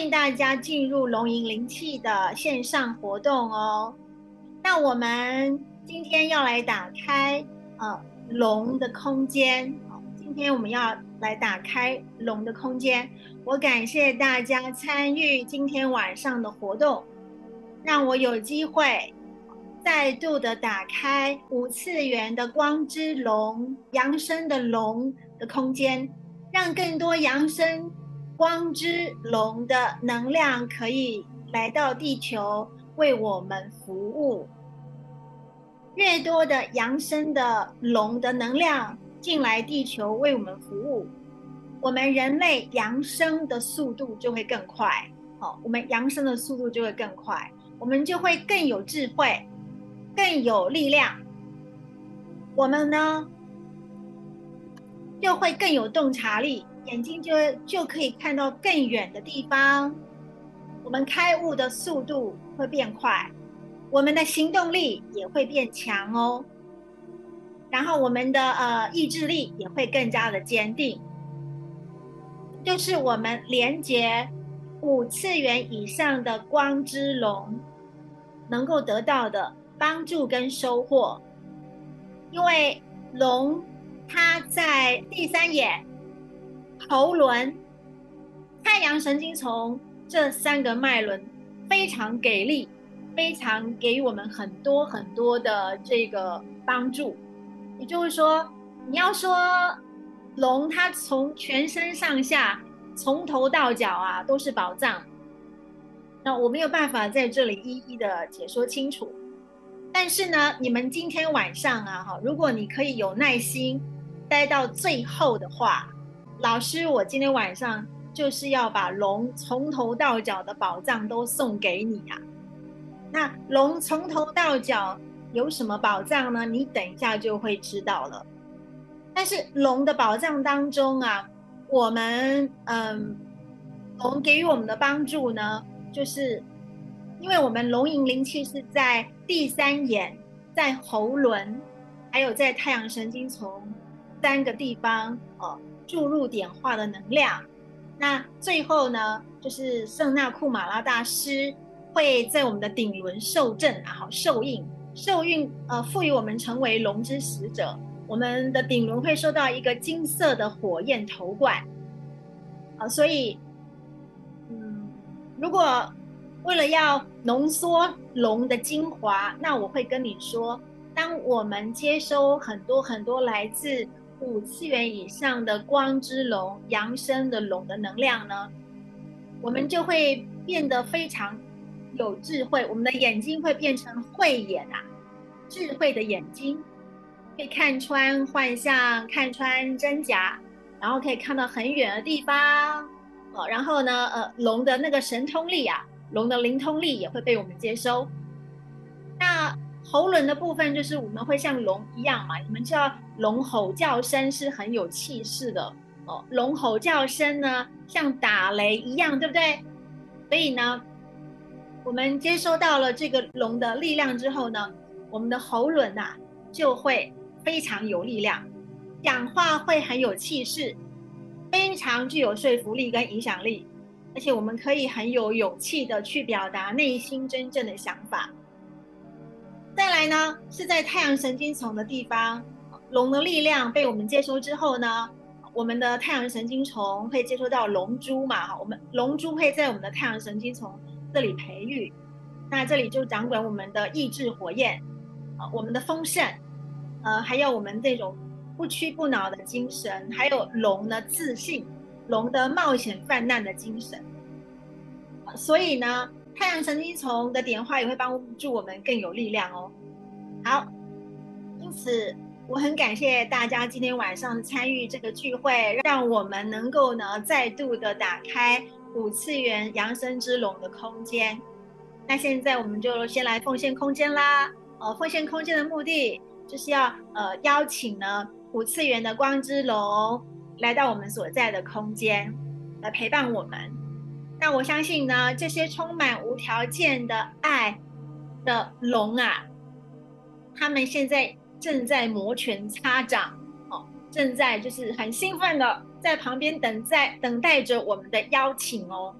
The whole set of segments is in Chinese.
欢迎大家进入龙吟灵气的线上活动哦。那我们今天要来打开呃龙的空间。今天我们要来打开龙的空间。我感谢大家参与今天晚上的活动，让我有机会再度的打开五次元的光之龙、扬升的龙的空间，让更多扬升。光之龙的能量可以来到地球为我们服务。越多的扬升的龙的能量进来地球为我们服务，我们人类扬升的速度就会更快。好，我们扬升的速度就会更快，我们就会更有智慧，更有力量。我们呢，就会更有洞察力。眼睛就就可以看到更远的地方，我们开悟的速度会变快，我们的行动力也会变强哦。然后我们的呃意志力也会更加的坚定，就是我们连接五次元以上的光之龙能够得到的帮助跟收获，因为龙它在第三眼。喉轮、太阳神经丛这三个脉轮非常给力，非常给予我们很多很多的这个帮助。也就是说，你要说龙它从全身上下从头到脚啊都是宝藏，那我没有办法在这里一一的解说清楚。但是呢，你们今天晚上啊，哈，如果你可以有耐心待到最后的话。老师，我今天晚上就是要把龙从头到脚的宝藏都送给你啊！那龙从头到脚有什么宝藏呢？你等一下就会知道了。但是龙的宝藏当中啊，我们嗯，龙给予我们的帮助呢，就是因为我们龙吟灵气是在第三眼、在喉轮，还有在太阳神经丛三个地方哦。注入点化的能量，那最后呢，就是圣纳库马拉大师会在我们的顶轮受证啊，好受印受印，呃，赋予我们成为龙之使者。我们的顶轮会收到一个金色的火焰头冠，啊，所以，嗯，如果为了要浓缩龙的精华，那我会跟你说，当我们接收很多很多来自。五次元以上的光之龙、扬升的龙的能量呢，我们就会变得非常有智慧。我们的眼睛会变成慧眼啊，智慧的眼睛，可以看穿幻象，看穿真假，然后可以看到很远的地方。哦，然后呢，呃，龙的那个神通力啊，龙的灵通力也会被我们接收。那。喉轮的部分就是我们会像龙一样嘛，你们知道龙吼叫声是很有气势的哦。龙吼叫声呢，像打雷一样，对不对？所以呢，我们接收到了这个龙的力量之后呢，我们的喉轮呐就会非常有力量，讲话会很有气势，非常具有说服力跟影响力，而且我们可以很有勇气的去表达内心真正的想法。再来呢，是在太阳神经丛的地方，龙的力量被我们接收之后呢，我们的太阳神经丛会接收到龙珠嘛？哈，我们龙珠会在我们的太阳神经丛这里培育，那这里就掌管我们的意志火焰，啊，我们的丰盛，呃，还有我们这种不屈不挠的精神，还有龙的自信，龙的冒险泛滥的精神，所以呢。太阳神经丛的点化也会帮助我们更有力量哦。好，因此我很感谢大家今天晚上参与这个聚会，让我们能够呢再度的打开五次元扬升之龙的空间。那现在我们就先来奉献空间啦。呃，奉献空间的目的就是要呃邀请呢五次元的光之龙来到我们所在的空间，来陪伴我们。那我相信呢，这些充满无条件的爱的龙啊，他们现在正在摩拳擦掌，哦，正在就是很兴奋的在旁边等在等待着我们的邀请哦。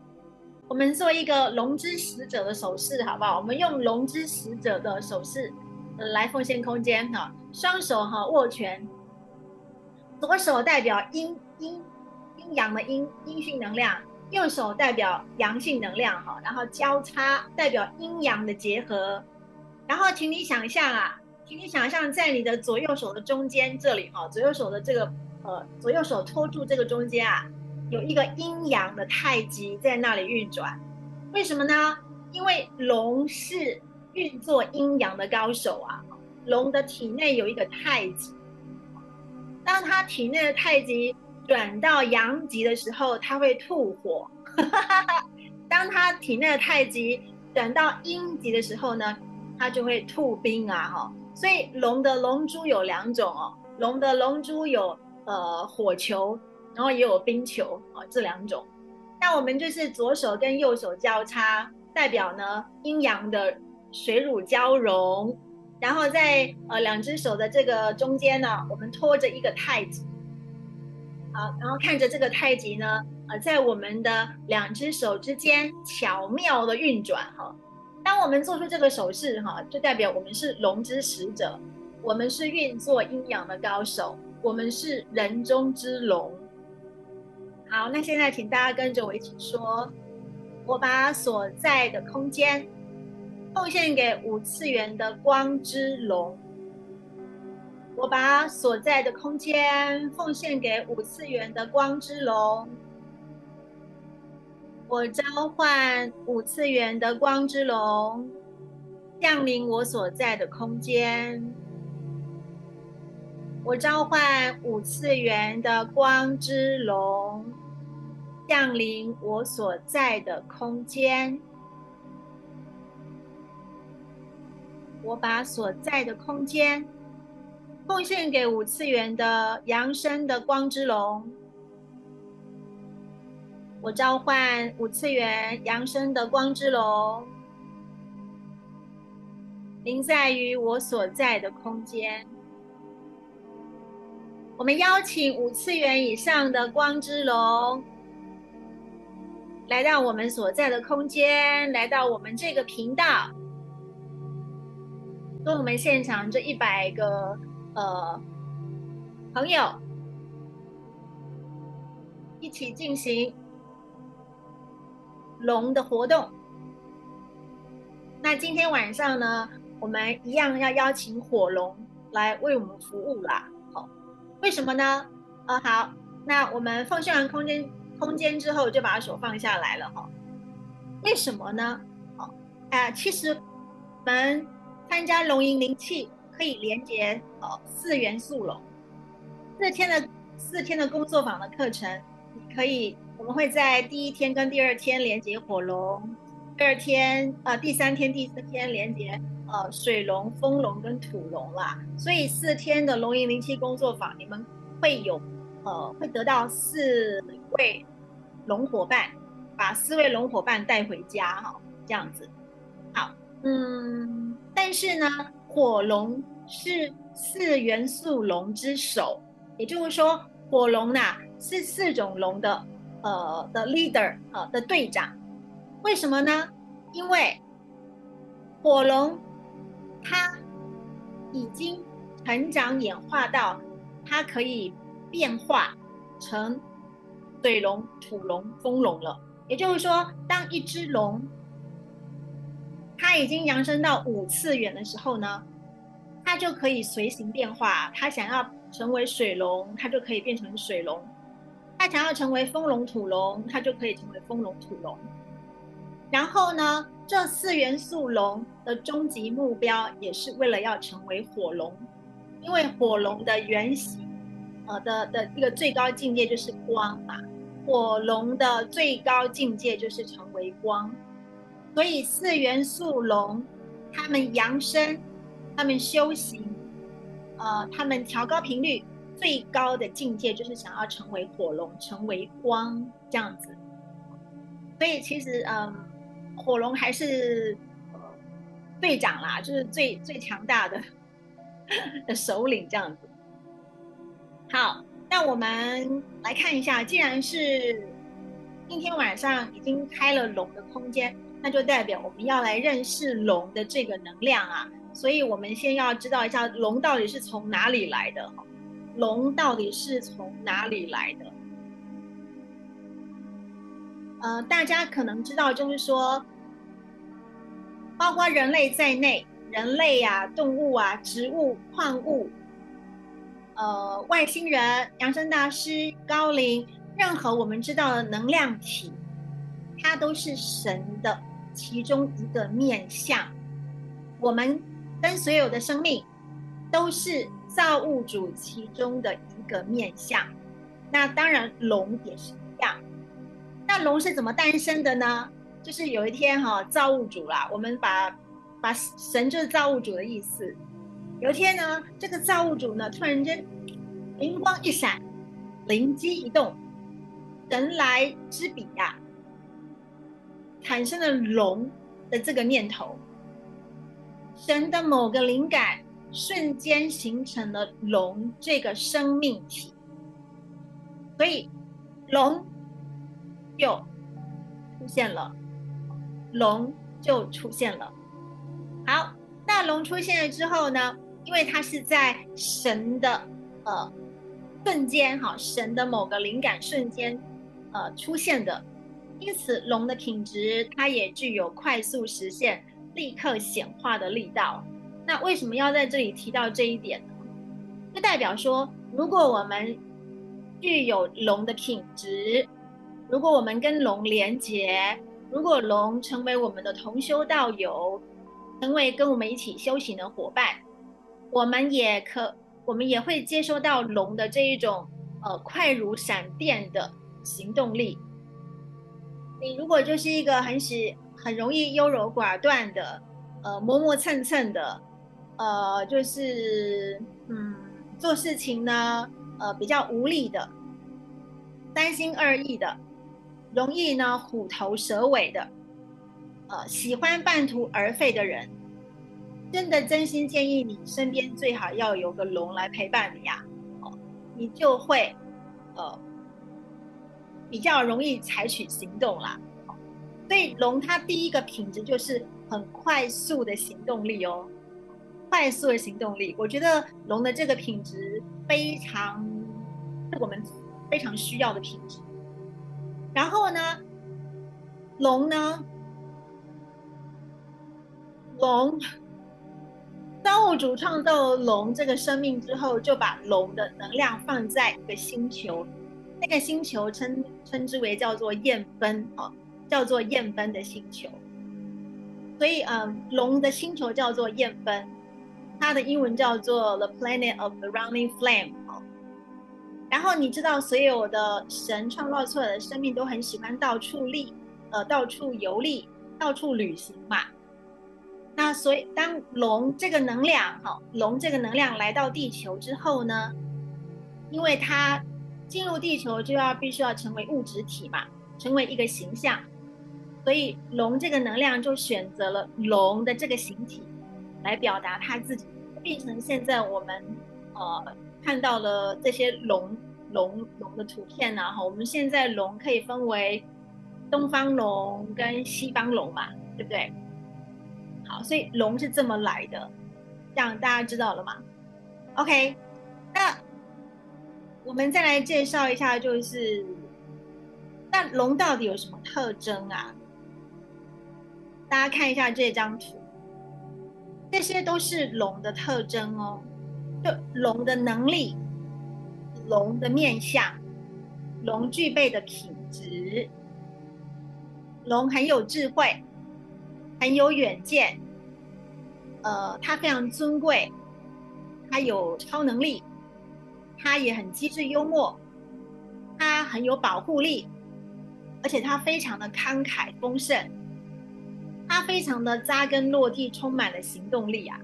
我们做一个龙之使者的手势，好不好？我们用龙之使者的手势来奉献空间哈，双手哈握拳，左手代表阴阴阴阳的阴阴性能量，右手代表阳性能量哈，然后交叉代表阴阳的结合，然后请你想象啊，请你想象在你的左右手的中间这里哈，左右手的这个呃左右手托住这个中间啊。有一个阴阳的太极在那里运转，为什么呢？因为龙是运作阴阳的高手啊。龙的体内有一个太极，当他体内的太极转到阳极的时候，他会吐火；当他体内的太极转到阴极的时候呢，他就会吐冰啊！哈，所以龙的龙珠有两种哦，龙的龙珠有呃火球。然后也有冰球啊，这两种。那我们就是左手跟右手交叉，代表呢阴阳的水乳交融。然后在呃两只手的这个中间呢，我们托着一个太极。好，然后看着这个太极呢，呃，在我们的两只手之间巧妙的运转哈。当我们做出这个手势哈，就代表我们是龙之使者，我们是运作阴阳的高手，我们是人中之龙。好，那现在请大家跟着我一起说：我把所在的空间奉献给五次元的光之龙。我把所在的空间奉献给五次元的光之龙。我召唤五次元的光之龙降临我所在的空间。我召唤五次元的光之龙。降临我所在的空间，我把所在的空间奉献给五次元的扬升的光之龙。我召唤五次元扬升的光之龙，临在于我所在的空间。我们邀请五次元以上的光之龙。来到我们所在的空间，来到我们这个频道，跟我们现场这一百个呃朋友一起进行龙的活动。那今天晚上呢，我们一样要邀请火龙来为我们服务啦。好，为什么呢？呃，好，那我们奉献完空间。空间之后就把手放下来了哈，为什么呢？哦，哎，其实我们参加龙吟灵气可以连接呃四元素龙，四天的四天的工作坊的课程，可以我们会在第一天跟第二天连接火龙，第二天呃第三天第四天连接呃水龙、风龙跟土龙啦，所以四天的龙吟灵气工作坊，你们会有呃会得到四位。龙伙伴，把四位龙伙伴带回家哈，这样子，好，嗯，但是呢，火龙是四元素龙之首，也就是说，火龙呐是四种龙的呃的 leader 呃的队长，为什么呢？因为火龙它已经成长演化到它可以变化成。水龙、土龙、风龙了，也就是说，当一只龙它已经扬升到五次元的时候呢，它就可以随行变化。它想要成为水龙，它就可以变成水龙；它想要成为风龙、土龙，它就可以成为风龙、土龙。然后呢，这四元素龙的终极目标也是为了要成为火龙，因为火龙的原型，呃的的一个最高境界就是光嘛。火龙的最高境界就是成为光，所以四元素龙，他们扬升，他们修行，呃，他们调高频率，最高的境界就是想要成为火龙，成为光这样子。所以其实，嗯，火龙还是队长啦，就是最最强大的 的首领这样子。好。那我们来看一下，既然是今天晚上已经开了龙的空间，那就代表我们要来认识龙的这个能量啊。所以我们先要知道一下龙到底是从哪里来的，龙到底是从哪里来的？呃，大家可能知道，就是说，包括人类在内，人类啊、动物啊、植物、矿物，呃，外星人、扬声大师、高龄，任何我们知道的能量体，它都是神的其中一个面相。我们跟所有的生命，都是造物主其中的一个面相。那当然，龙也是一样。那龙是怎么诞生的呢？就是有一天哈，造物主啦，我们把把神就是造物主的意思。有一天呢，这个造物主呢，突然间灵光一闪，灵机一动，神来之笔呀，产生了龙的这个念头。神的某个灵感，瞬间形成了龙这个生命体。所以龙。就出现了，龙就出现了。好，那龙出现了之后呢？因为它是在神的呃瞬间，哈，神的某个灵感瞬间呃出现的，因此龙的品质它也具有快速实现、立刻显化的力道。那为什么要在这里提到这一点呢？就代表说，如果我们具有龙的品质。如果我们跟龙连结，如果龙成为我们的同修道友，成为跟我们一起修行的伙伴，我们也可，我们也会接收到龙的这一种呃快如闪电的行动力。你如果就是一个很喜很容易优柔寡断的，呃磨磨蹭蹭的，呃就是嗯做事情呢呃比较无力的，三心二意的。容易呢虎头蛇尾的，呃，喜欢半途而废的人，真的真心建议你身边最好要有个龙来陪伴你呀，哦，你就会，呃，比较容易采取行动啦。所以龙它第一个品质就是很快速的行动力哦，快速的行动力，我觉得龙的这个品质非常是我们非常需要的品质。然后呢，龙呢？龙，当物主创造龙这个生命之后，就把龙的能量放在一个星球，那个星球称称之为叫做燕分哦，叫做燕分的星球。所以，嗯，龙的星球叫做燕分，它的英文叫做 The Planet of the Running Flame。然后你知道，所有的神创造出来的生命都很喜欢到处历，呃，到处游历，到处旅行嘛。那所以，当龙这个能量，哈，龙这个能量来到地球之后呢，因为它进入地球就要必须要成为物质体嘛，成为一个形象，所以龙这个能量就选择了龙的这个形体来表达它自己，变成现在我们，呃。看到了这些龙龙龙的图片呢，哈，我们现在龙可以分为东方龙跟西方龙嘛，对不对？好，所以龙是这么来的，这样大家知道了吗？OK，那我们再来介绍一下，就是那龙到底有什么特征啊？大家看一下这张图，这些都是龙的特征哦。就龙的能力，龙的面相，龙具备的品质，龙很有智慧，很有远见，呃，它非常尊贵，它有超能力，它也很机智幽默，它很有保护力，而且它非常的慷慨丰盛，它非常的扎根落地，充满了行动力啊。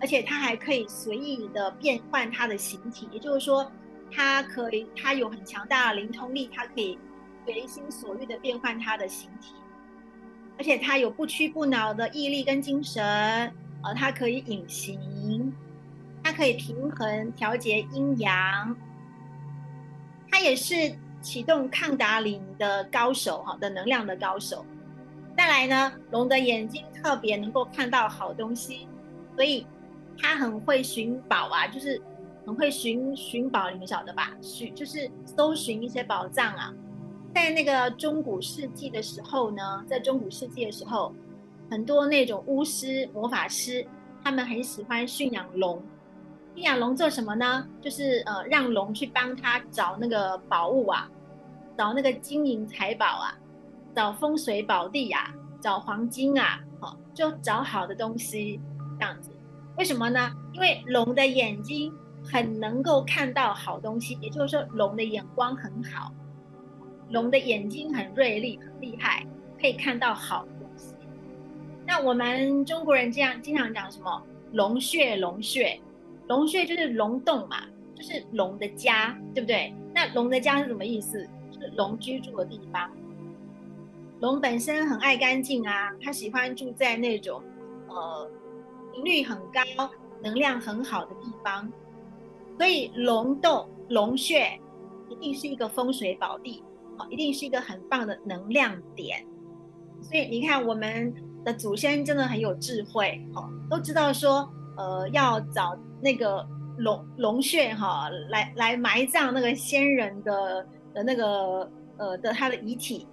而且它还可以随意的变换它的形体，也就是说，它可以，它有很强大的灵通力，它可以随心所欲的变换它的形体，而且它有不屈不挠的毅力跟精神，呃，它可以隐形，它可以平衡调节阴阳，它也是启动抗达林的高手哈的能量的高手。再来呢，龙的眼睛特别能够看到好东西，所以他很会寻宝啊，就是很会寻寻宝，你们晓得吧？寻就是搜寻一些宝藏啊。在那个中古世纪的时候呢，在中古世纪的时候，很多那种巫师、魔法师，他们很喜欢驯养龙。驯养龙做什么呢？就是呃，让龙去帮他找那个宝物啊，找那个金银财宝啊。找风水宝地啊，找黄金啊，好，就找好的东西这样子。为什么呢？因为龙的眼睛很能够看到好东西，也就是说龙的眼光很好，龙的眼睛很锐利、很厉害，可以看到好东西。那我们中国人这样经常讲什么？龙穴，龙穴，龙穴就是龙洞嘛，就是龙的家，对不对？那龙的家是什么意思？就是龙居住的地方。龙本身很爱干净啊，它喜欢住在那种，呃，频率很高、能量很好的地方，所以龙洞、龙穴一定是一个风水宝地，好，一定是一个很棒的能量点。所以你看，我们的祖先真的很有智慧，都知道说，呃，要找那个龙龙穴，哈，来来埋葬那个先人的的那个，呃的他的遗体。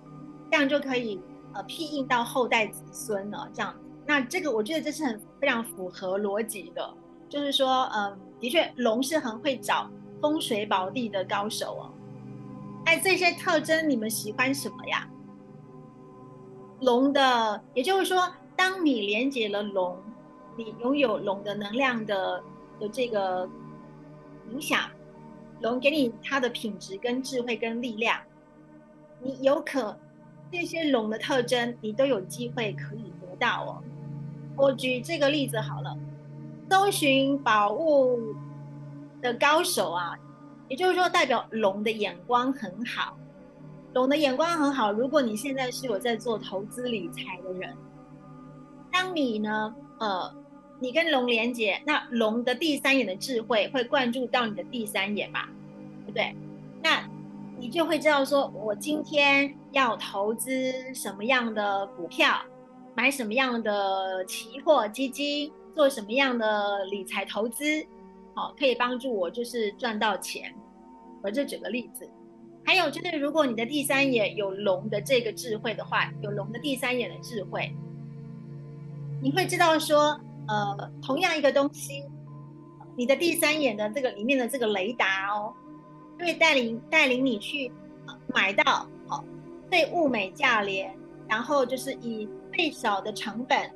这样就可以呃庇应到后代子孙了。这样，那这个我觉得这是很非常符合逻辑的。就是说，嗯，的确，龙是很会找风水宝地的高手哦。哎，这些特征你们喜欢什么呀？龙的，也就是说，当你连接了龙，你拥有龙的能量的的这个影响，龙给你它的品质跟智慧跟力量，你有可。这些龙的特征，你都有机会可以得到哦。我举这个例子好了，搜寻宝物的高手啊，也就是说代表龙的眼光很好。龙的眼光很好，如果你现在是有在做投资理财的人，当你呢，呃，你跟龙连接，那龙的第三眼的智慧会灌注到你的第三眼嘛，对不对？那。你就会知道，说我今天要投资什么样的股票，买什么样的期货基金，做什么样的理财投资，好，可以帮助我就是赚到钱。我这举个例子，还有就是，如果你的第三眼有龙的这个智慧的话，有龙的第三眼的智慧，你会知道说，呃，同样一个东西，你的第三眼的这个里面的这个雷达哦。会带领带领你去买到好最物美价廉，然后就是以最少的成本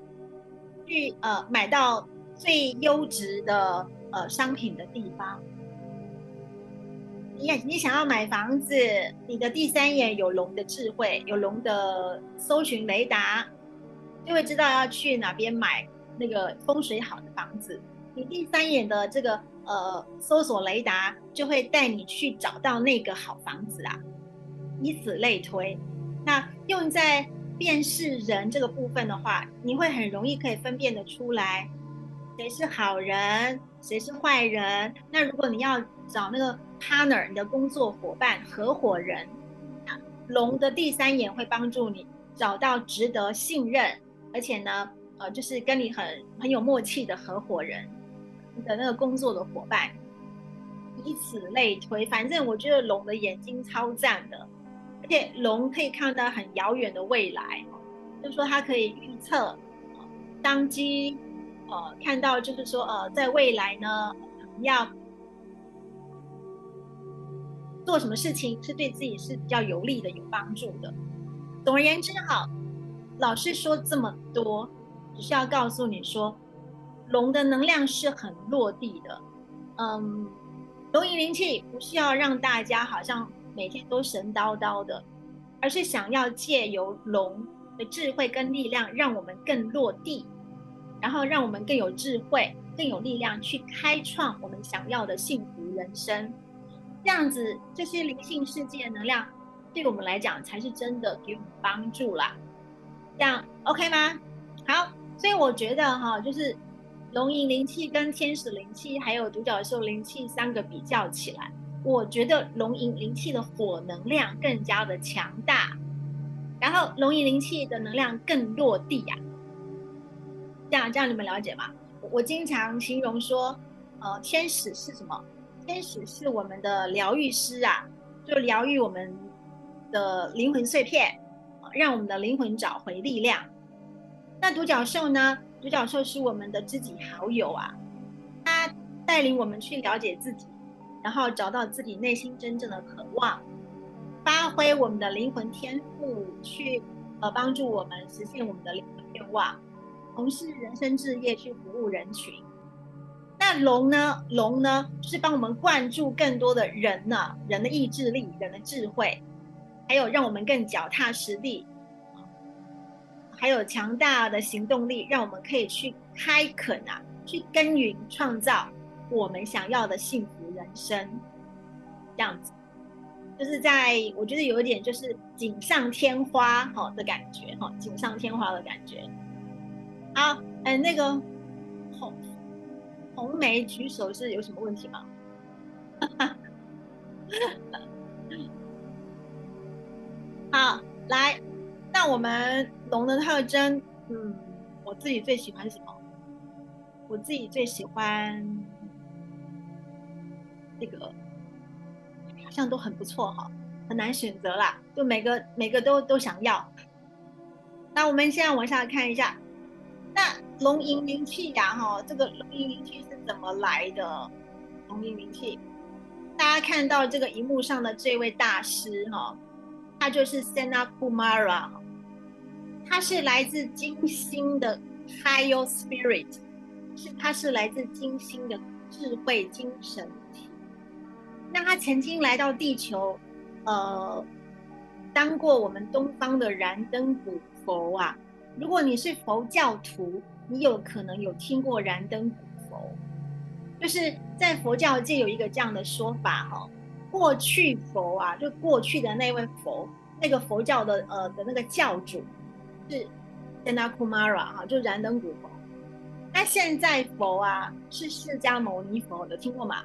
去呃买到最优质的呃商品的地方。你你想要买房子，你的第三眼有龙的智慧，有龙的搜寻雷达，就会知道要去哪边买那个风水好的房子。你第三眼的这个。呃，搜索雷达就会带你去找到那个好房子啊，以此类推。那用在辨识人这个部分的话，你会很容易可以分辨得出来，谁是好人，谁是坏人。那如果你要找那个 partner，你的工作伙伴、合伙人，龙的第三眼会帮助你找到值得信任，而且呢，呃，就是跟你很很有默契的合伙人。的那个工作的伙伴，以此类推，反正我觉得龙的眼睛超赞的，而且龙可以看到很遥远的未来，就说它可以预测，当机，呃，看到就是说，呃，在未来呢，要做什么事情是对自己是比较有利的、有帮助的。总而言之，哈，老师说这么多，只是要告诉你说。龙的能量是很落地的，嗯，龙吟灵气不是要让大家好像每天都神叨叨的，而是想要借由龙的智慧跟力量，让我们更落地，然后让我们更有智慧、更有力量去开创我们想要的幸福人生。这样子，这些灵性世界的能量对我们来讲才是真的给我们帮助啦。这样 OK 吗？好，所以我觉得哈，就是。龙吟灵气跟天使灵气还有独角兽灵气三个比较起来，我觉得龙吟灵气的火能量更加的强大，然后龙吟灵气的能量更落地呀。这样这样你们了解吗？我经常形容说，呃，天使是什么？天使是我们的疗愈师啊，就疗愈我们的灵魂碎片，让我们的灵魂找回力量。那独角兽呢？独角兽是我们的知己好友啊，它带领我们去了解自己。然后找到自己内心真正的渴望，发挥我们的灵魂天赋，去呃帮助我们实现我们的灵魂愿望，从事人生置业，去服务人群。那龙呢？龙呢，就是帮我们灌注更多的人呢，人的意志力、人的智慧，还有让我们更脚踏实地，还有强大的行动力，让我们可以去开垦啊，去耕耘，创造我们想要的幸福。人生这样子，就是在我觉得有一点就是锦上添花哈的感觉哈，锦上添花的感觉。好，哎，那个红红梅举手是有什么问题吗？好，来，那我们龙的特征，嗯，我自己最喜欢什么？我自己最喜欢。这个好像都很不错哈，很难选择啦，就每个每个都都想要。那我们现在往下看一下，那龙吟灵气呀哈，这个龙吟灵气是怎么来的？龙吟灵气，大家看到这个荧幕上的这位大师哈，他就是 Sena Kumara，他是来自金星的 Higher Spirit，是他是来自金星的智慧精神体。那他曾经来到地球，呃，当过我们东方的燃灯古佛啊。如果你是佛教徒，你有可能有听过燃灯古佛，就是在佛教界有一个这样的说法哈。过去佛啊，就过去的那位佛，那个佛教的呃的那个教主是 Sanakumara 哈，就燃灯古佛。那现在佛啊是释迦牟尼佛，有听过吗？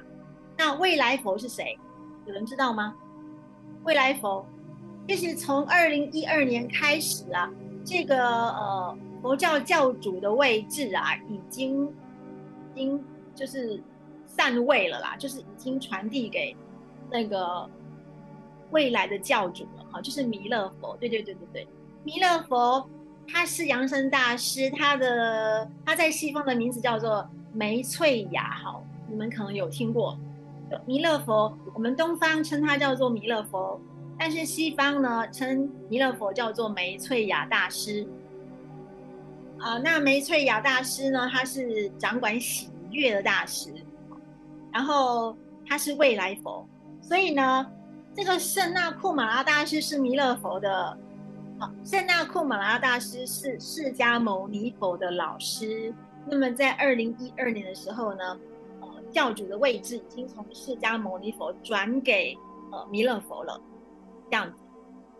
那未来佛是谁？有人知道吗？未来佛，其实从二零一二年开始啊，这个呃佛教教主的位置啊，已经，已经就是散位了啦，就是已经传递给那个未来的教主了哈，就是弥勒佛。对对对对对，弥勒佛他是扬声大师，他的他在西方的名字叫做梅翠雅，好，你们可能有听过。弥勒佛，我们东方称他叫做弥勒佛，但是西方呢称弥勒佛叫做梅翠雅大师。啊，那梅翠雅大师呢，他是掌管喜悦的大师，然后他是未来佛，所以呢，这个圣纳库马拉大师是弥勒佛的，好，圣纳库马拉大师是释迦牟尼佛的老师。那么在二零一二年的时候呢？教主的位置已经从释迦牟尼佛转给呃弥勒佛了，这样子。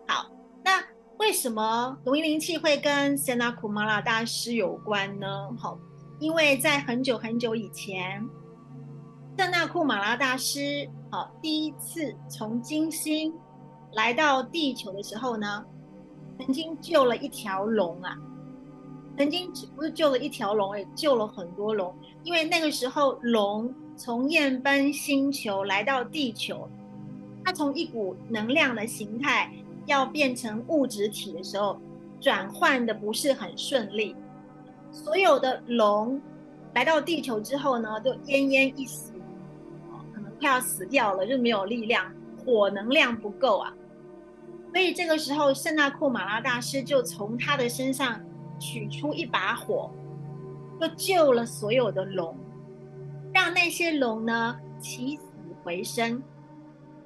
好，那为什么龙一灵气会跟圣纳库马拉大师有关呢？好，因为在很久很久以前，圣纳库马拉大师好第一次从金星来到地球的时候呢，曾经救了一条龙啊。曾经不是救了一条龙，也救了很多龙。因为那个时候龙从燕奔星球来到地球，它从一股能量的形态要变成物质体的时候，转换的不是很顺利。所有的龙来到地球之后呢，都奄奄一息，快要死掉了，就没有力量，火能量不够啊。所以这个时候，圣纳库马拉大师就从他的身上。取出一把火，就救了所有的龙，让那些龙呢起死回生。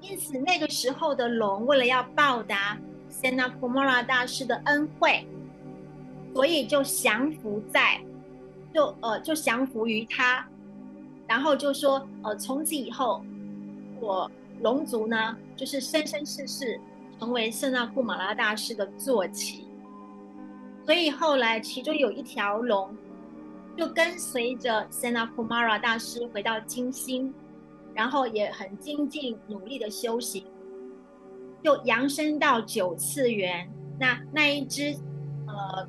因此，那个时候的龙为了要报答 Sena Kumara 大师的恩惠，所以就降服在，就呃就降服于他，然后就说呃从此以后，我龙族呢就是生生世世成为圣纳库马拉大师的坐骑。所以后来，其中有一条龙，就跟随着 Sena Kumara 大师回到金星，然后也很精进努力的修行，就扬升到九次元。那那一只呃，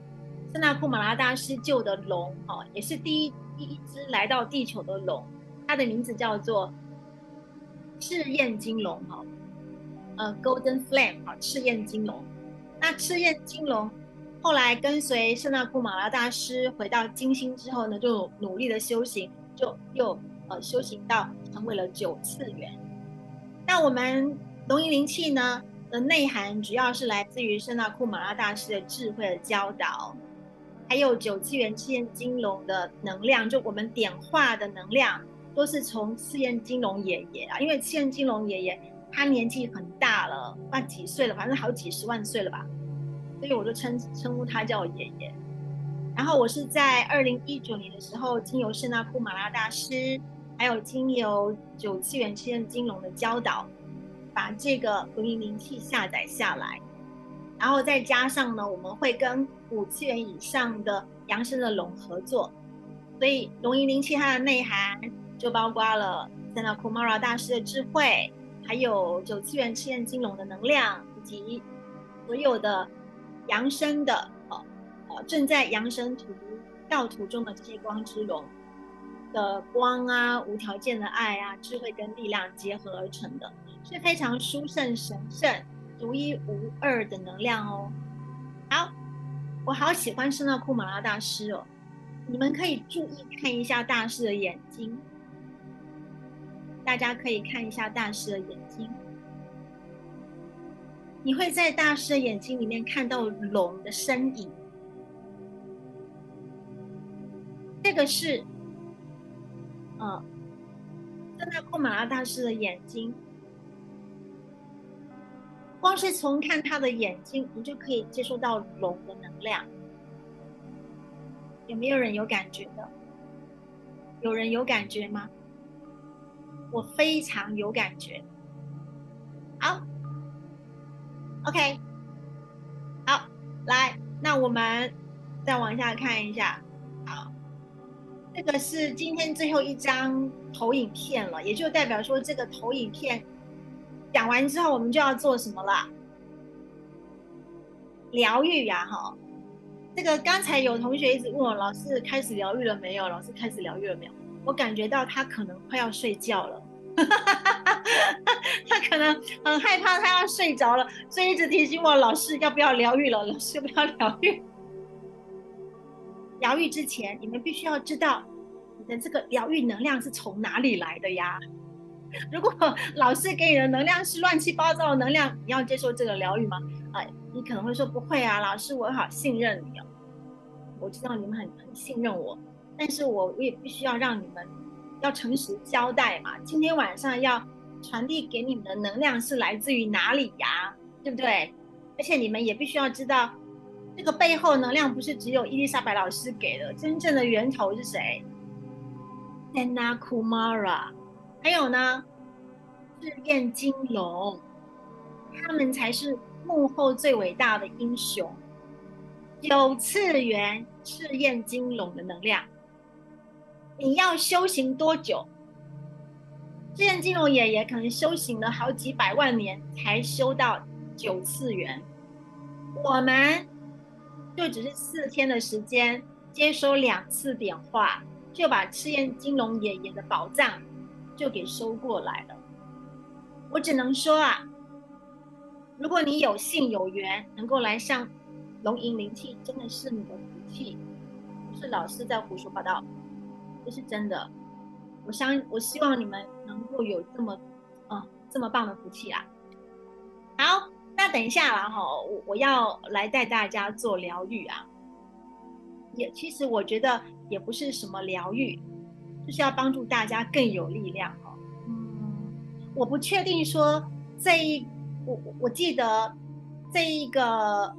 圣纳库马拉大师救的龙哦，也是第一第一只来到地球的龙，它的名字叫做赤焰金龙哈，呃，Golden Flame 哈，赤焰金龙。那赤焰金龙后来跟随圣纳库马拉大师回到金星之后呢，就努力的修行，就又呃修行到成为了九次元。那我们龙吟灵气呢？的内涵主要是来自于圣纳库马拉大师的智慧的教导，还有九次元赤焰金龙的能量，就我们点化的能量，都是从赤焰金龙爷爷啊，因为赤焰金龙爷爷他年纪很大了，那几岁了，反正好几十万岁了吧，所以我就称称呼他叫我爷爷。然后我是在二零一九年的时候，经由圣纳库马拉大师，还有经由九次元赤焰金龙的教导。把这个龙吟灵气下载下来，然后再加上呢，我们会跟五次元以上的扬升的龙合作，所以龙吟灵气它的内涵就包括了三岛库玛拉大师的智慧，还有九次元赤焰金龙的能量，以及所有的扬升的呃呃正在扬升途道途中的这些光之龙的光啊，无条件的爱啊，智慧跟力量结合而成的。是非常殊胜、神圣、独一无二的能量哦。好，我好喜欢圣纳库马拉大师哦。你们可以注意看一下大师的眼睛，大家可以看一下大师的眼睛。你会在大师的眼睛里面看到龙的身影。这个是，嗯，圣纳库马拉大师的眼睛。光是从看他的眼睛，你就可以接受到龙的能量。有没有人有感觉的？有人有感觉吗？我非常有感觉。好，OK，好，来，那我们再往下看一下。好，这个是今天最后一张投影片了，也就代表说这个投影片。讲完之后，我们就要做什么了？疗愈呀，哈！这个刚才有同学一直问我，老师开始疗愈了没有？老师开始疗愈了没有？我感觉到他可能快要睡觉了，他可能很害怕，他要睡着了，所以一直提醒我，老师要不要疗愈了？老师要不要疗愈？疗愈之前，你们必须要知道你的这个疗愈能量是从哪里来的呀？如果 老师给你的能量是乱七八糟的能量，你要接受这个疗愈吗？啊，你可能会说不会啊，老师我好信任你哦，我知道你们很很信任我，但是我我也必须要让你们要诚实交代嘛。今天晚上要传递给你们的能量是来自于哪里呀？对不对？而且你们也必须要知道，这个背后能量不是只有伊丽莎白老师给的，真正的源头是谁？Anna Kumara。还有呢，赤焰金龙，他们才是幕后最伟大的英雄。九次元赤焰金龙的能量，你要修行多久？赤焰金龙爷爷可能修行了好几百万年才修到九次元，我们就只是四天的时间，接收两次点化，就把赤焰金龙爷爷的宝藏。就给收过来了。我只能说啊，如果你有幸有缘能够来上龙吟灵气，真的是你的福气，不是老师在胡说八道，这是真的。我相我希望你们能够有这么，嗯，这么棒的福气啊。好，那等一下了哈，我我要来带大家做疗愈啊。也其实我觉得也不是什么疗愈。就是要帮助大家更有力量哦。嗯，我不确定说这一我我记得这一个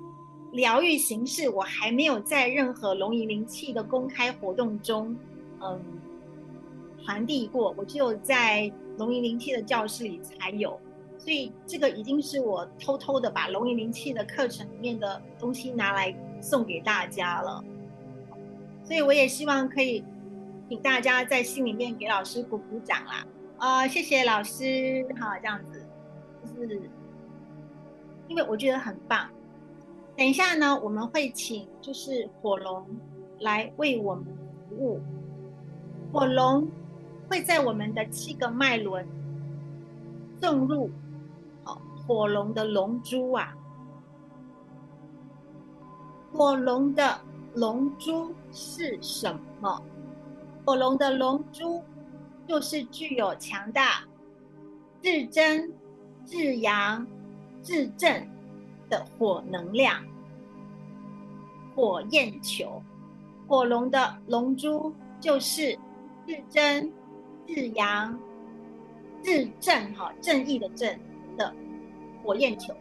疗愈形式，我还没有在任何龙吟灵气的公开活动中嗯传递过，我只有在龙吟灵气的教室里才有，所以这个已经是我偷偷的把龙吟灵气的课程里面的东西拿来送给大家了，所以我也希望可以。请大家在心里面给老师鼓鼓掌啦！啊，谢谢老师，好，这样子，就是因为我觉得很棒。等一下呢，我们会请就是火龙来为我们服务。火龙会在我们的七个脉轮送入哦，火龙的龙珠啊。火龙的龙珠是什么？火龙的龙珠就是具有强大、至真、至阳、至正。的火能量，火焰球，火龙的龙珠就是至真、至阳、至正，哈，正义的正的火焰球。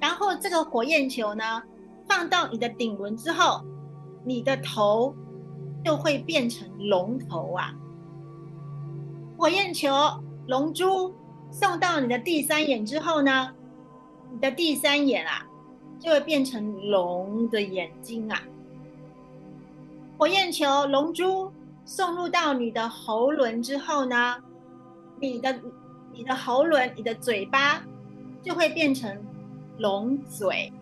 然后这个火焰球呢，放到你的顶轮之后，你的头就会变成龙头啊。火焰球、龙珠送到你的第三眼之后呢？你的第三眼啊，就会变成龙的眼睛啊。火焰球、龙珠送入到你的喉轮之后呢，你的、你的喉轮、你的嘴巴就会变成龙嘴。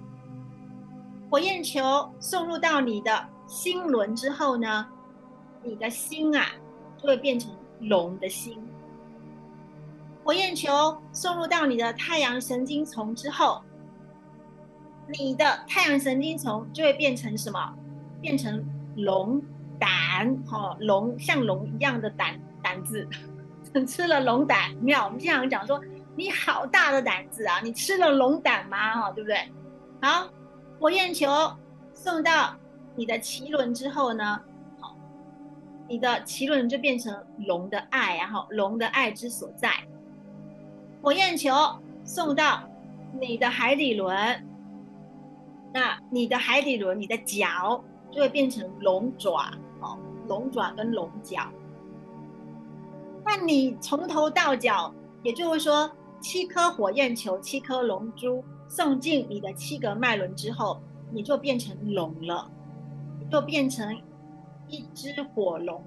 火焰球送入到你的心轮之后呢，你的心啊就会变成龙的心。火焰球送入到你的太阳神经丛之后，你的太阳神经丛就会变成什么？变成龙胆，哈，龙像龙一样的胆胆子，吃了龙胆，没有？我们经常讲说，你好大的胆子啊！你吃了龙胆吗？哈，对不对？好，火焰球送到你的脐轮之后呢，好，你的脐轮就变成龙的爱，然后龙的爱之所在。火焰球送到你的海底轮，那你的海底轮，你的脚就会变成龙爪哦，龙爪跟龙角。那你从头到脚，也就是说，七颗火焰球、七颗龙珠送进你的七个脉轮之后，你就变成龙了，就变成一只火龙。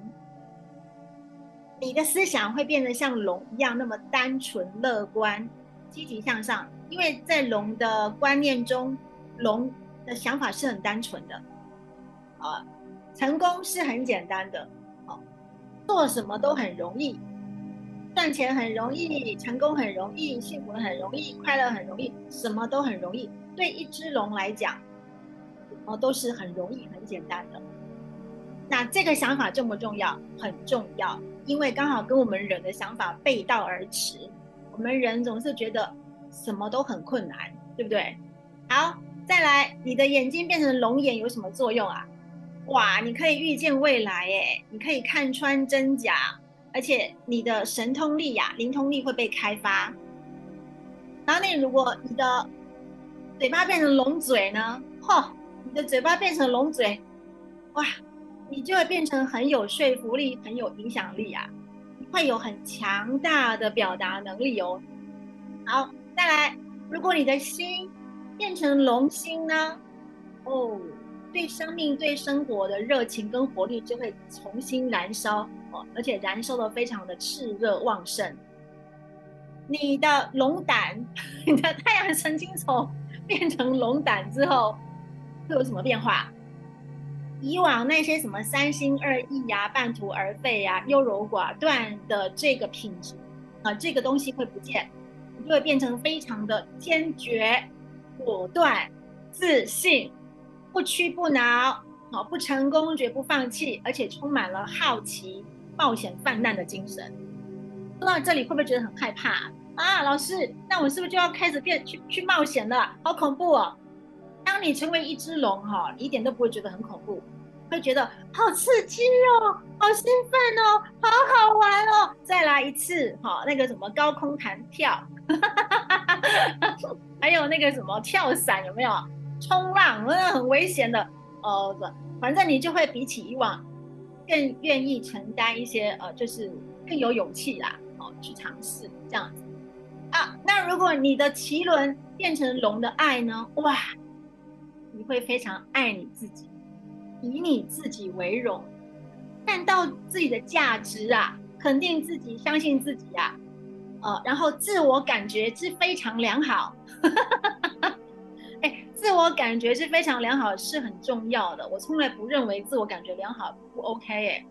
你的思想会变得像龙一样那么单纯、乐观、积极向上，因为在龙的观念中，龙的想法是很单纯的，啊，成功是很简单的，好，做什么都很容易，赚钱很容易，成功很容易，幸福很容易，快乐很容易，什么都很容易。对一只龙来讲，哦，都是很容易、很简单的。那这个想法重不重要？很重要。因为刚好跟我们人的想法背道而驰，我们人总是觉得什么都很困难，对不对？好，再来，你的眼睛变成龙眼有什么作用啊？哇，你可以预见未来，诶，你可以看穿真假，而且你的神通力呀、灵通力会被开发。然后，那如果你的嘴巴变成龙嘴呢？嚯，你的嘴巴变成龙嘴，哇！你就会变成很有说服力、很有影响力啊！会有很强大的表达能力哦。好，再来，如果你的心变成龙心呢？哦，对生命、对生活的热情跟活力就会重新燃烧哦，而且燃烧的非常的炽热旺盛。你的龙胆，你的太阳神经丛变成龙胆之后，会有什么变化？以往那些什么三心二意呀、半途而废呀、优柔寡断的这个品质啊，这个东西会不见，你就会变成非常的坚决、果断、自信、不屈不挠，好不成功绝不放弃，而且充满了好奇、冒险泛滥的精神。说到这里，会不会觉得很害怕啊？老师，那我是不是就要开始变去去冒险了？好恐怖哦！当你成为一只龙哈，一点都不会觉得很恐怖。会觉得好刺激哦，好兴奋哦，好好玩哦！再来一次，哈那个什么高空弹跳，还有那个什么跳伞，有没有？冲浪，那很危险的哦。反正你就会比起以往更愿意承担一些，呃，就是更有勇气啦，哦，去尝试这样子啊。那如果你的脐轮变成龙的爱呢？哇，你会非常爱你自己。以你自己为荣，看到自己的价值啊，肯定自己，相信自己呀，呃，然后自我感觉是非常良好。哎，自我感觉是非常良好是很重要的。我从来不认为自我感觉良好不 OK 哎。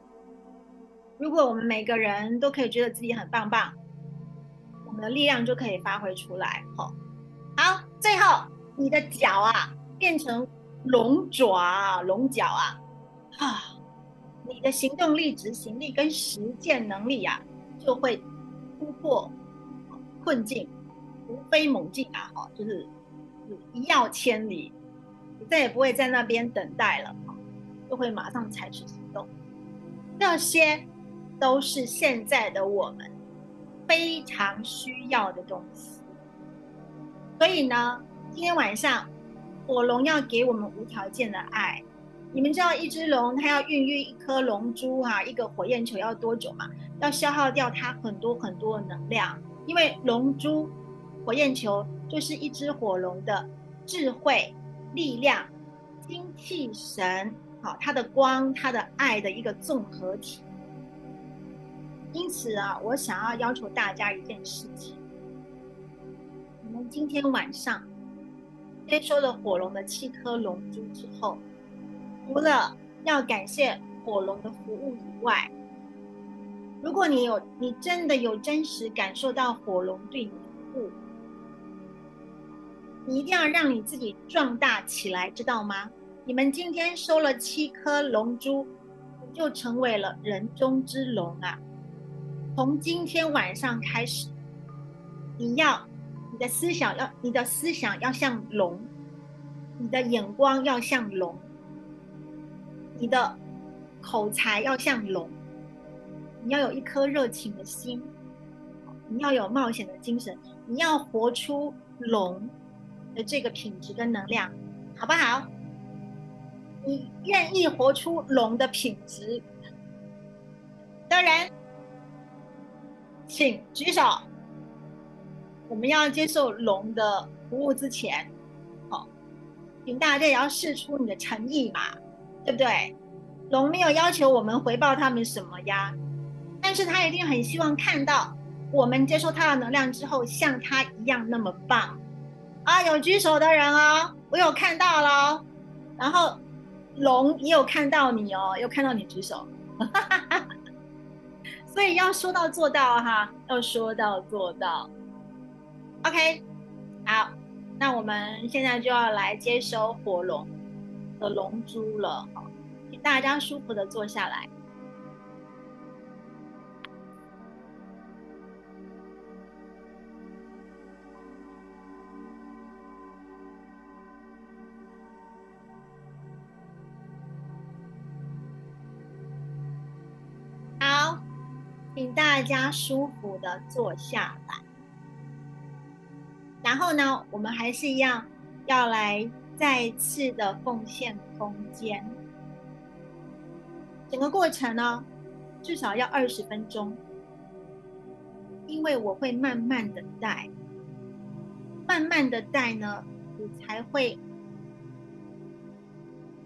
如果我们每个人都可以觉得自己很棒棒，我们的力量就可以发挥出来。好，好，最后你的脚啊变成龙爪、龙角啊，啊，你的行动力、执行力跟实践能力啊就会突破困境，突飞猛进啊！哈，就是。一药千里，你再也不会在那边等待了，就会马上采取行动。这些都是现在的我们非常需要的东西。所以呢，今天晚上火龙要给我们无条件的爱。你们知道一只龙它要孕育一颗龙珠哈，一个火焰球要多久吗？要消耗掉它很多很多的能量，因为龙珠。火焰球就是一只火龙的智慧、力量、精气神，好，它的光、它的爱的一个综合体。因此啊，我想要要求大家一件事情：你们今天晚上接收了火龙的七颗龙珠之后，除了要感谢火龙的服务以外，如果你有，你真的有真实感受到火龙对你的服务。你一定要让你自己壮大起来，知道吗？你们今天收了七颗龙珠，就成为了人中之龙啊！从今天晚上开始，你要的思想要你的思想要像龙，你的眼光要像龙，你的口才要像龙，你要有一颗热情的心，你要有冒险的精神，你要活出龙。的这个品质跟能量，好不好？你愿意活出龙的品质的人，请举手。我们要接受龙的服务之前，好，请大家也要试出你的诚意嘛，对不对？龙没有要求我们回报他们什么呀，但是他一定很希望看到我们接受他的能量之后，像他一样那么棒。啊，有举手的人哦，我有看到了，然后龙也有看到你哦，有看到你举手，所以要说到做到哈，要说到做到。OK，好，那我们现在就要来接收火龙的龙珠了，请大家舒服的坐下来。好请大家舒服的坐下来，然后呢，我们还是一样要来再次的奉献空间。整个过程呢，至少要二十分钟，因为我会慢慢的带，慢慢的带呢，你才会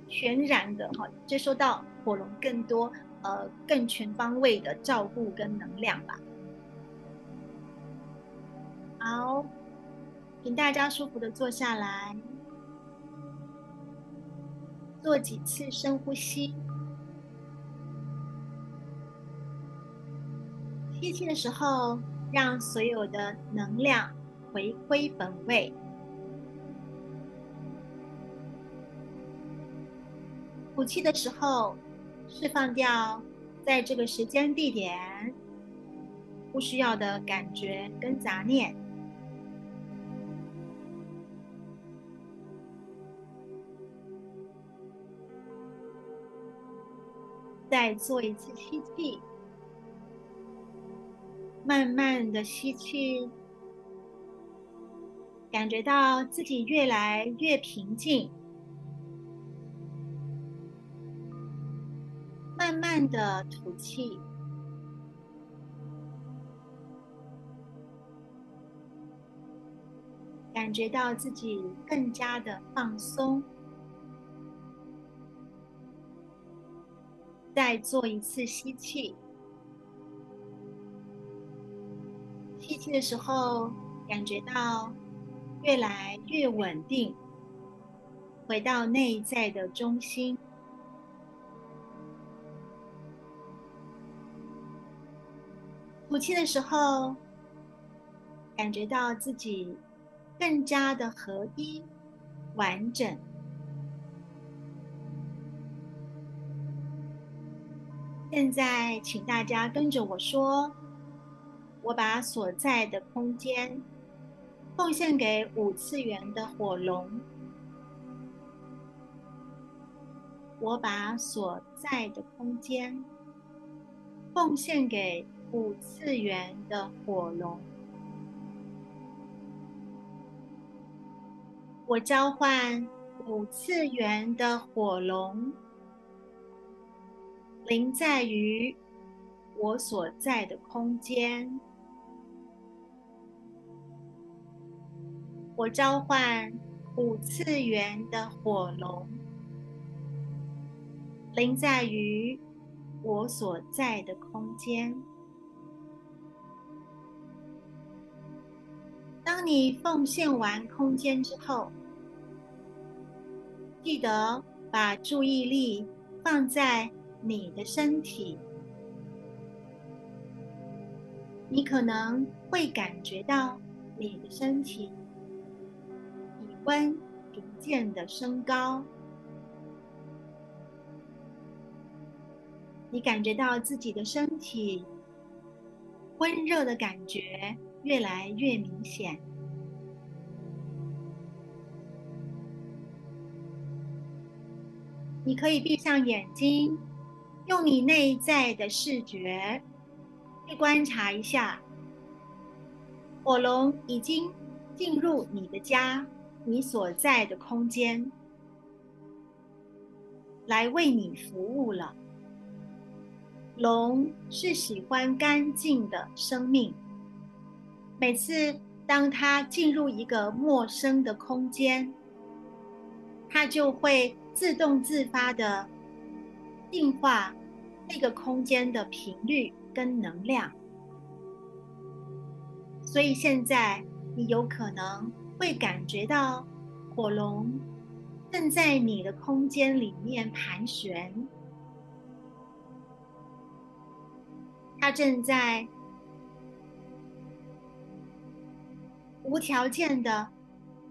全然的哈接收到火龙更多。呃，更全方位的照顾跟能量吧。好，请大家舒服的坐下来，做几次深呼吸。吸气的时候，让所有的能量回归本位；吐气的时候。释放掉在这个时间地点不需要的感觉跟杂念，再做一次吸气，慢慢的吸气，感觉到自己越来越平静。慢慢的吐气，感觉到自己更加的放松。再做一次吸气，吸气的时候，感觉到越来越稳定，回到内在的中心。吐气的时候，感觉到自己更加的合一、完整。现在，请大家跟着我说：“我把所在的空间奉献给五次元的火龙。我把所在的空间奉献给。”五次元的火龙，我召唤五次元的火龙，临在于我所在的空间。我召唤五次元的火龙，临在于我所在的空间。当你奉献完空间之后，记得把注意力放在你的身体。你可能会感觉到你的身体体温逐渐的升高，你感觉到自己的身体温热的感觉。越来越明显。你可以闭上眼睛，用你内在的视觉去观察一下，火龙已经进入你的家，你所在的空间，来为你服务了。龙是喜欢干净的生命。每次当它进入一个陌生的空间，它就会自动自发的净化那个空间的频率跟能量。所以现在你有可能会感觉到火龙正在你的空间里面盘旋，它正在。无条件的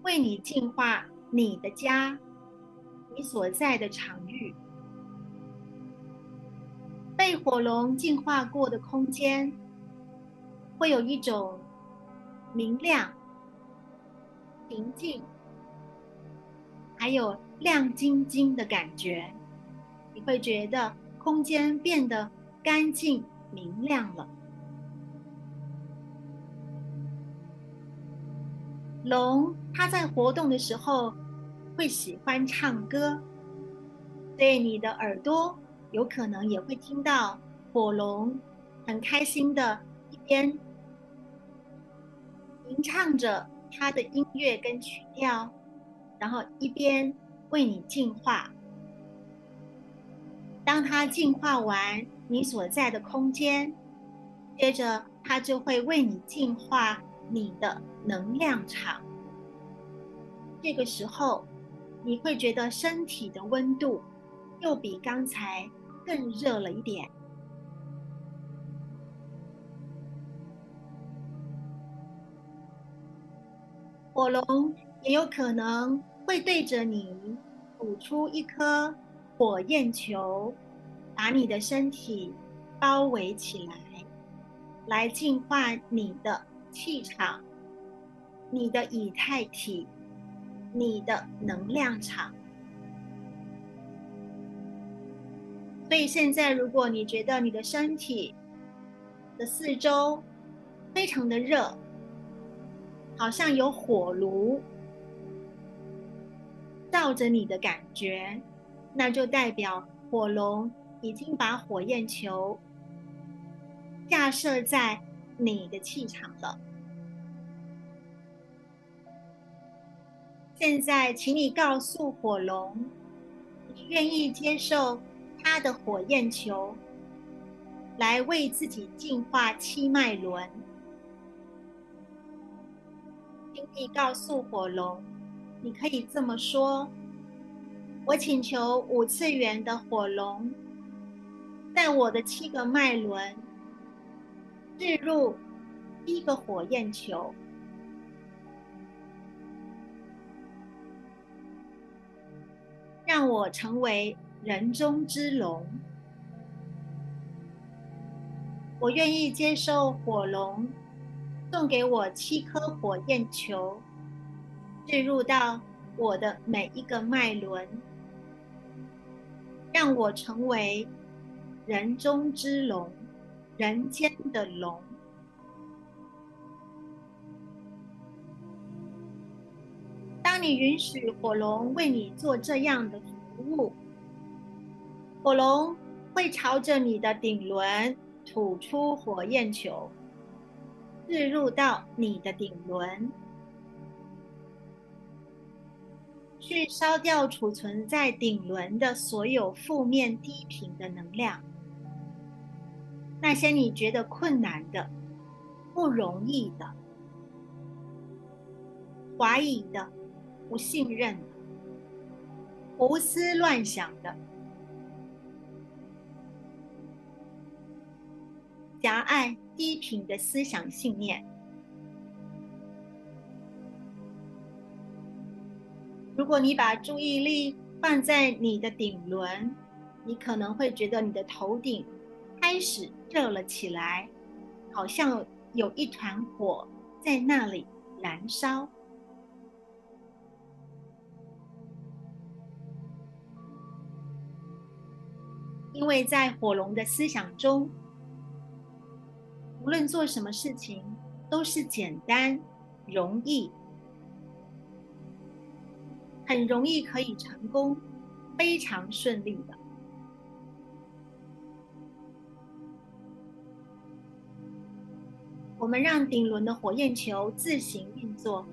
为你净化你的家，你所在的场域，被火龙净化过的空间，会有一种明亮、平静，还有亮晶晶的感觉。你会觉得空间变得干净明亮了。龙，它在活动的时候会喜欢唱歌，对你的耳朵有可能也会听到火龙很开心的一边吟唱着它的音乐跟曲调，然后一边为你净化。当它净化完你所在的空间，接着它就会为你净化。你的能量场，这个时候你会觉得身体的温度又比刚才更热了一点。火龙也有可能会对着你吐出一颗火焰球，把你的身体包围起来，来净化你的。气场，你的以太体，你的能量场。所以现在，如果你觉得你的身体的四周非常的热，好像有火炉照着你的感觉，那就代表火龙已经把火焰球架设在你的气场了。现在，请你告诉火龙，你愿意接受他的火焰球，来为自己净化七脉轮，请你告诉火龙，你可以这么说：我请求五次元的火龙，在我的七个脉轮置入一个火焰球。让我成为人中之龙。我愿意接受火龙送给我七颗火焰球，坠入到我的每一个脉轮，让我成为人中之龙，人间的龙。当你允许火龙为你做这样的服务，火龙会朝着你的顶轮吐出火焰球，置入到你的顶轮，去烧掉储存在顶轮的所有负面低频的能量，那些你觉得困难的、不容易的、怀疑的。不信任的、胡思乱想的、狭隘低频的思想信念。如果你把注意力放在你的顶轮，你可能会觉得你的头顶开始热了起来，好像有一团火在那里燃烧。因为在火龙的思想中，无论做什么事情都是简单、容易，很容易可以成功，非常顺利的。我们让顶轮的火焰球自行运作。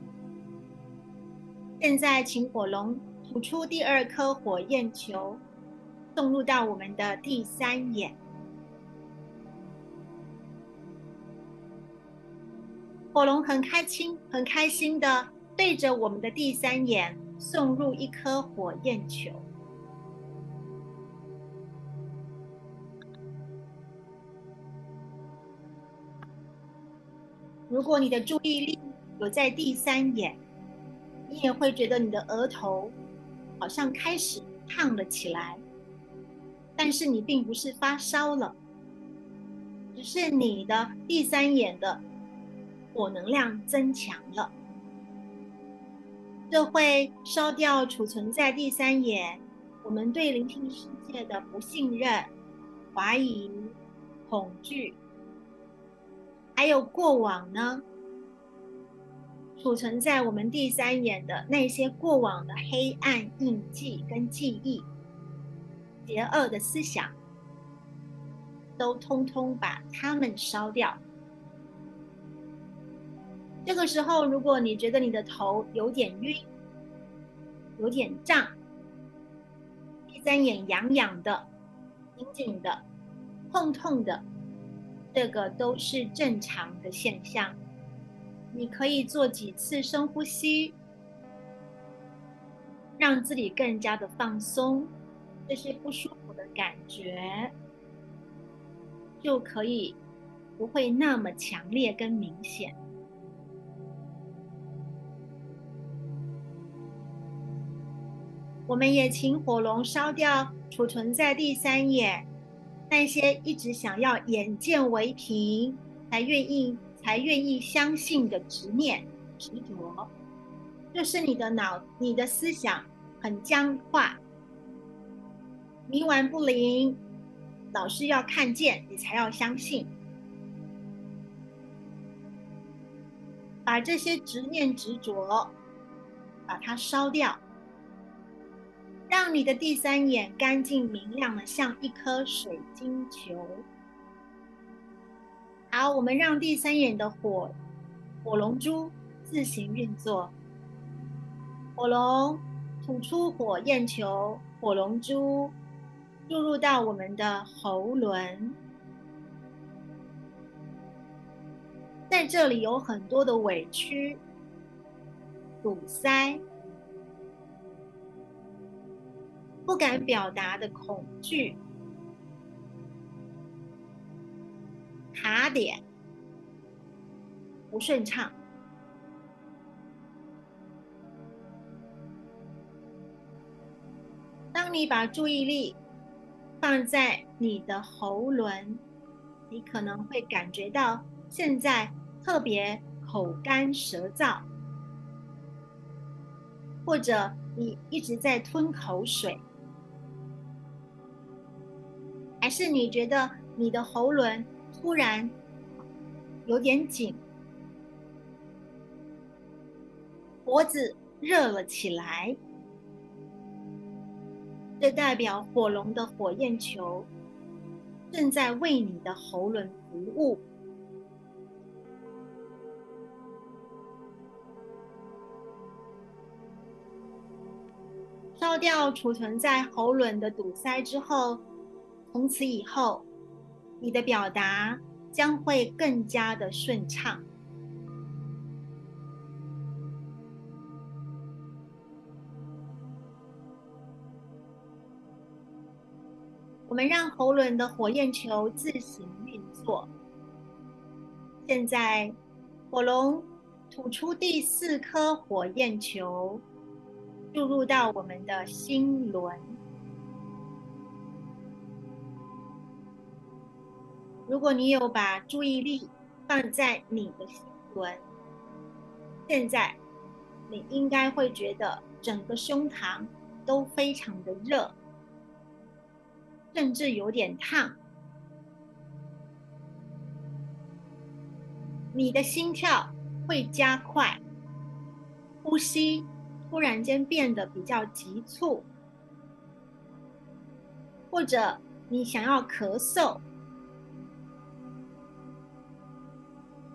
现在，请火龙吐出第二颗火焰球。送入到我们的第三眼，火龙很开心，很开心的对着我们的第三眼送入一颗火焰球。如果你的注意力有在第三眼，你也会觉得你的额头好像开始烫了起来。但是你并不是发烧了，只是你的第三眼的火能量增强了，这会烧掉储存在第三眼我们对聆听世界的不信任、怀疑、恐惧，还有过往呢，储存在我们第三眼的那些过往的黑暗印记跟记忆。邪恶的思想，都通通把它们烧掉。这个时候，如果你觉得你的头有点晕、有点胀、第三眼痒痒的、紧紧的、痛痛的，这个都是正常的现象。你可以做几次深呼吸，让自己更加的放松。这些不舒服的感觉就可以不会那么强烈跟明显。我们也请火龙烧掉储存在第三眼那些一直想要眼见为凭才愿意才愿意相信的执念执着，就是你的脑、你的思想很僵化。冥顽不灵，老是要看见你才要相信，把这些执念执着，把它烧掉，让你的第三眼干净明亮的像一颗水晶球。好，我们让第三眼的火火龙珠自行运作，火龙吐出火焰球，火龙珠。注入到我们的喉轮，在这里有很多的委屈，堵塞、不敢表达的恐惧、卡点、不顺畅。当你把注意力放在你的喉轮，你可能会感觉到现在特别口干舌燥，或者你一直在吞口水，还是你觉得你的喉轮突然有点紧，脖子热了起来。这代表火龙的火焰球正在为你的喉轮服务。烧掉储存在喉轮的堵塞之后，从此以后，你的表达将会更加的顺畅。我们让喉轮的火焰球自行运作。现在，火龙吐出第四颗火焰球，注入到我们的心轮。如果你有把注意力放在你的心轮，现在你应该会觉得整个胸膛都非常的热。甚至有点烫，你的心跳会加快，呼吸突然间变得比较急促，或者你想要咳嗽，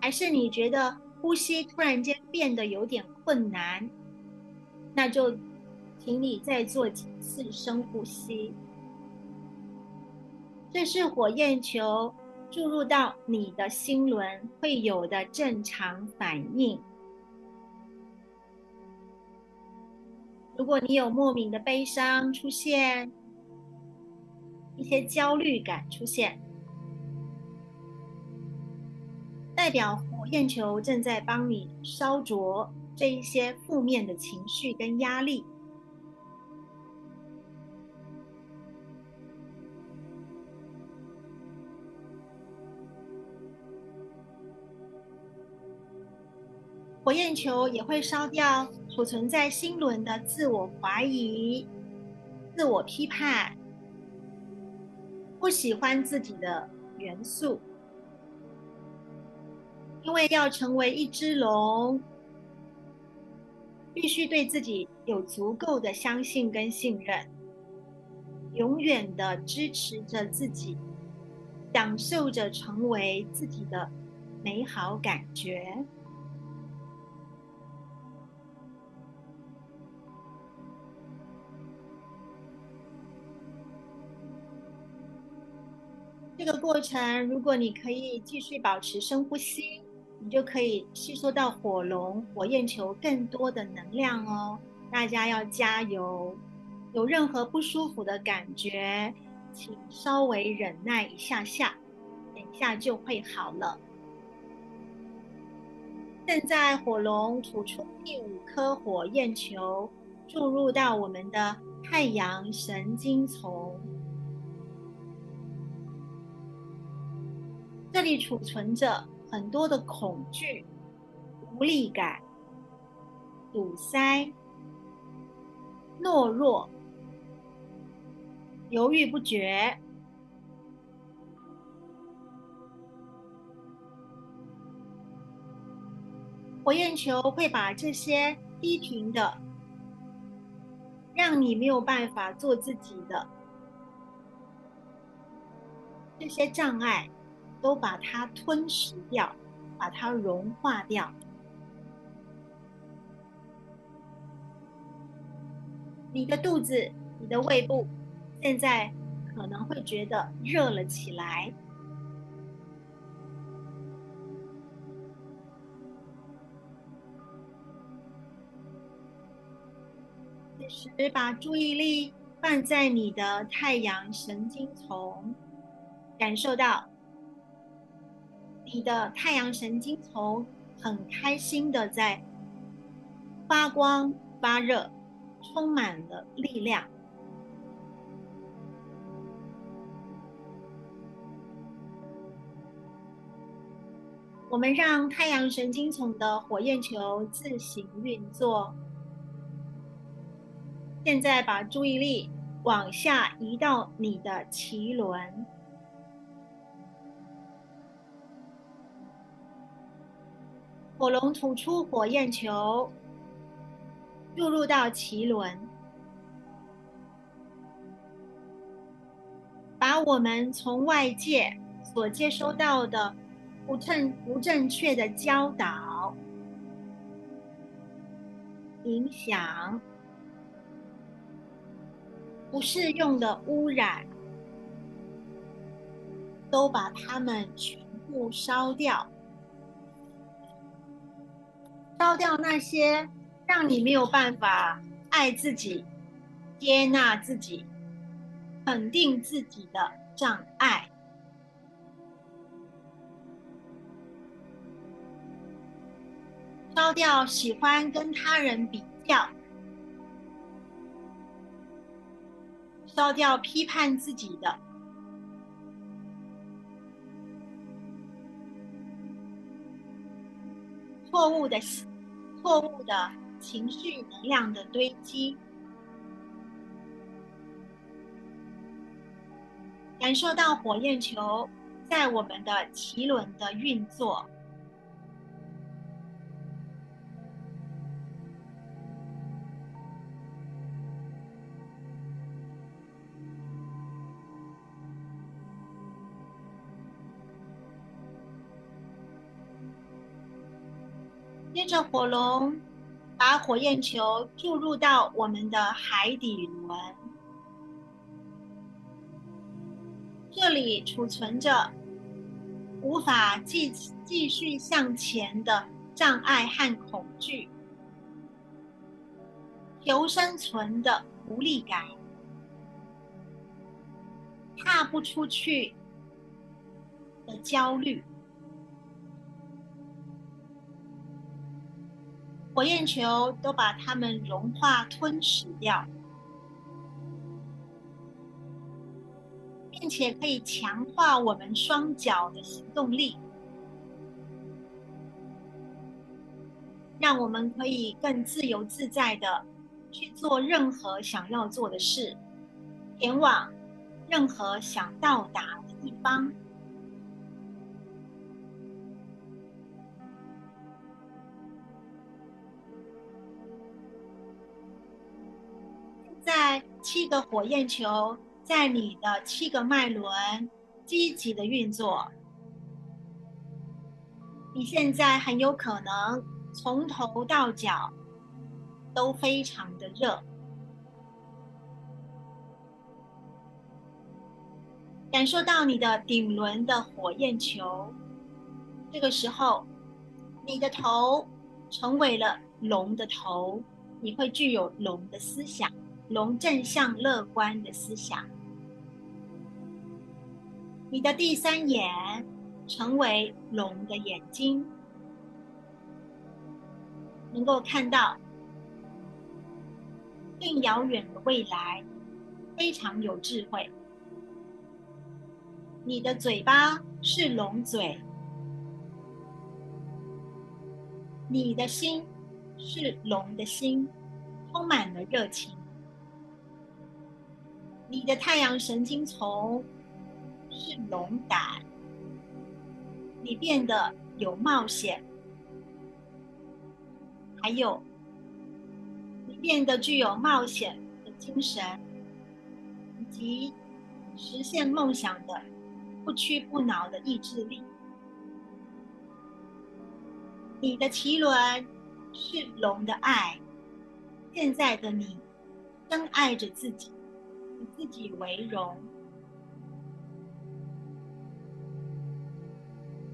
还是你觉得呼吸突然间变得有点困难，那就请你再做几次深呼吸。这是火焰球注入到你的心轮会有的正常反应。如果你有莫名的悲伤出现，一些焦虑感出现，代表火焰球正在帮你烧灼这一些负面的情绪跟压力。火焰球也会烧掉储存在心轮的自我怀疑、自我批判、不喜欢自己的元素。因为要成为一只龙，必须对自己有足够的相信跟信任，永远的支持着自己，享受着成为自己的美好感觉。这个过程，如果你可以继续保持深呼吸，你就可以吸收到火龙、火焰球更多的能量哦。大家要加油！有任何不舒服的感觉，请稍微忍耐一下下，等一下就会好了。现在火龙吐出第五颗火焰球，注入到我们的太阳神经丛。这里储存着很多的恐惧、无力感、堵塞、懦弱、犹豫不决。火焰球会把这些低频的、让你没有办法做自己的这些障碍。都把它吞噬掉，把它融化掉。你的肚子、你的胃部，现在可能会觉得热了起来。时把注意力放在你的太阳神经丛，感受到你的太阳神经丛很开心的在发光发热，充满了力量。我们让太阳神经丛的火焰球自行运作。现在把注意力往下移到你的脐轮，火龙吐出火焰球，注入到脐轮，把我们从外界所接收到的。不正不正确的教导、影响、不适用的污染，都把它们全部烧掉，烧掉那些让你没有办法爱自己、接纳自己、肯定自己的障碍。烧掉喜欢跟他人比较，烧掉批判自己的错误的、错误的情绪能量的堆积，感受到火焰球在我们的脐轮的运作。着，火龙把火焰球注入到我们的海底轮，这里储存着无法继继续向前的障碍和恐惧，求生存的无力感，踏不出去的焦虑。火焰球都把它们融化吞噬掉，并且可以强化我们双脚的行动力，让我们可以更自由自在的去做任何想要做的事，前往任何想到达的地方。七个火焰球在你的七个脉轮积极的运作，你现在很有可能从头到脚都非常的热，感受到你的顶轮的火焰球。这个时候，你的头成为了龙的头，你会具有龙的思想。龙正向乐观的思想，你的第三眼成为龙的眼睛，能够看到更遥远的未来，非常有智慧。你的嘴巴是龙嘴，你的心是龙的心，充满了热情。你的太阳神经丛是龙胆，你变得有冒险，还有你变得具有冒险的精神，以及实现梦想的不屈不挠的意志力。你的脐轮是龙的爱，现在的你深爱着自己。以自己为荣。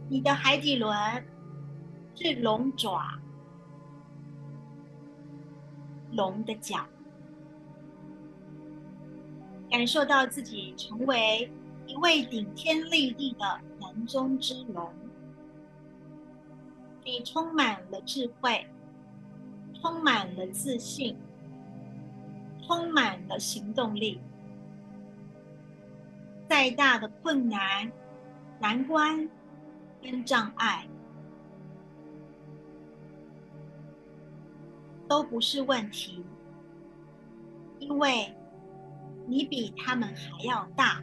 你的海底轮是龙爪，龙的脚，感受到自己成为一位顶天立地的人中之龙。你充满了智慧，充满了自信，充满了行动力。再大的困难、难关跟障碍都不是问题，因为你比他们还要大。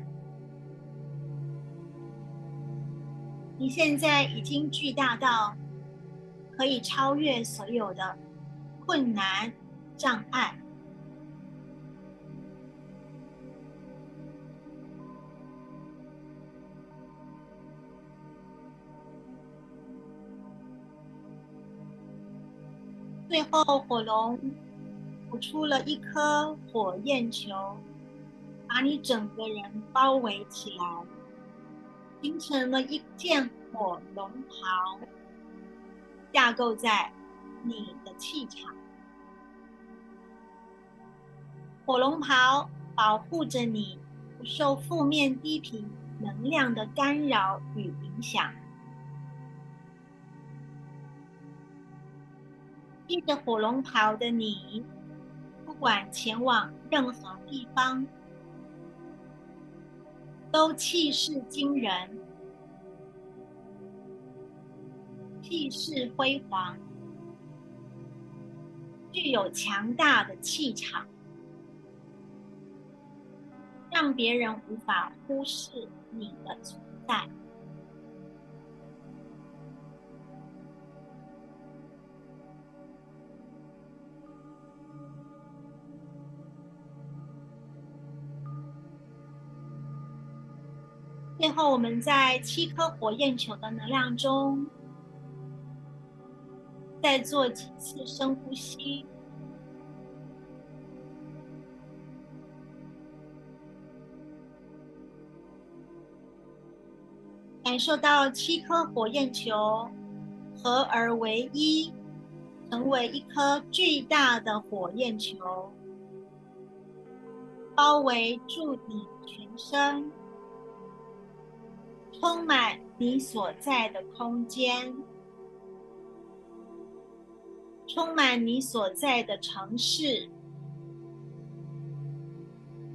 你现在已经巨大到可以超越所有的困难、障碍。最后，火龙吐出了一颗火焰球，把你整个人包围起来，形成了一件火龙袍，架构在你的气场。火龙袍保护着你，不受负面低频能量的干扰与影响。披着火龙袍的你，不管前往任何地方，都气势惊人，气势辉煌，具有强大的气场，让别人无法忽视你的存在。最后，我们在七颗火焰球的能量中，再做几次深呼吸，感受到七颗火焰球合而为一，成为一颗巨大的火焰球，包围住你全身。充满你所在的空间，充满你所在的城市，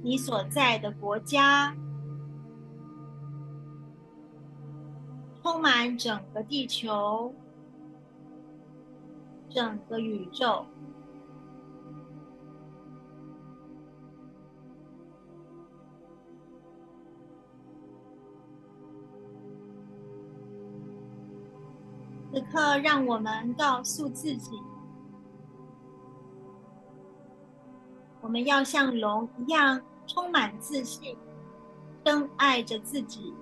你所在的国家，充满整个地球，整个宇宙。此刻，让我们告诉自己：我们要像龙一样充满自信，深爱着自己。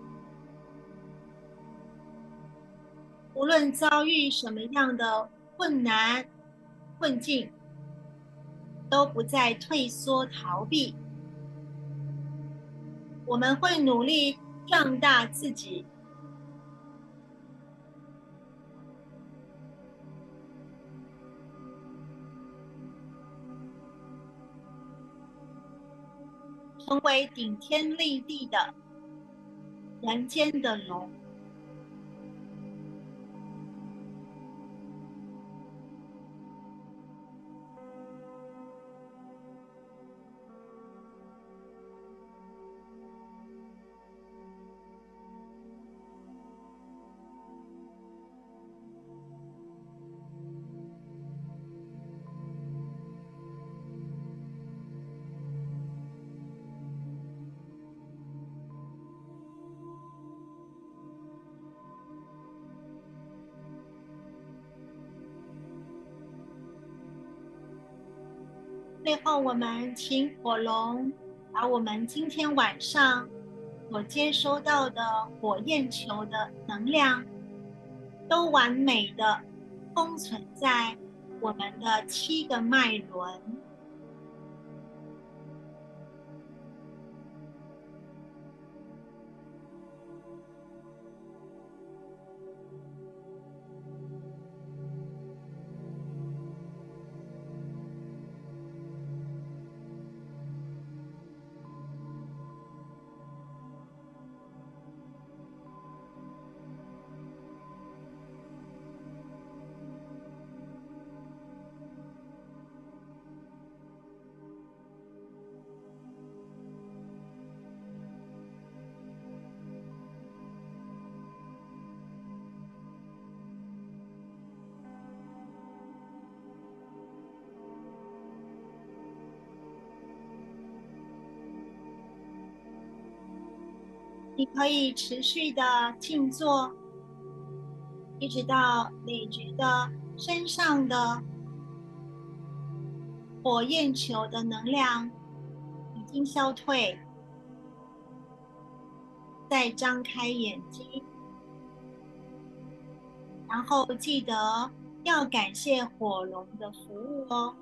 无论遭遇什么样的困难、困境，都不再退缩逃避。我们会努力壮大自己。成为顶天立地的人间的龙。我们请火龙把我们今天晚上所接收到的火焰球的能量，都完美的封存在我们的七个脉轮。可以持续的静坐，一直到你觉得身上的火焰球的能量已经消退，再张开眼睛，然后记得要感谢火龙的服务哦。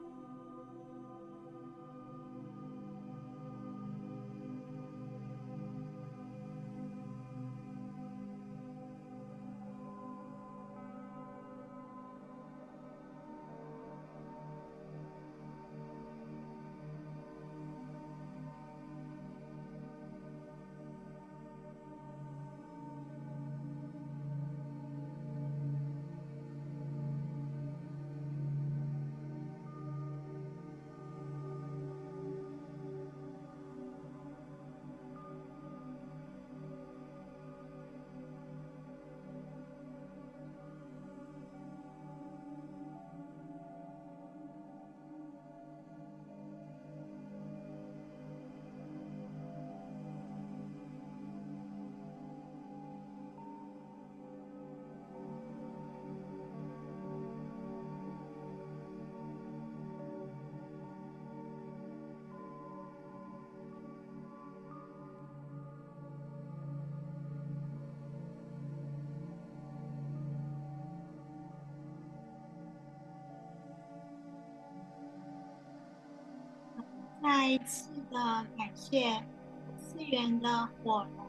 一次的感谢次元的火龙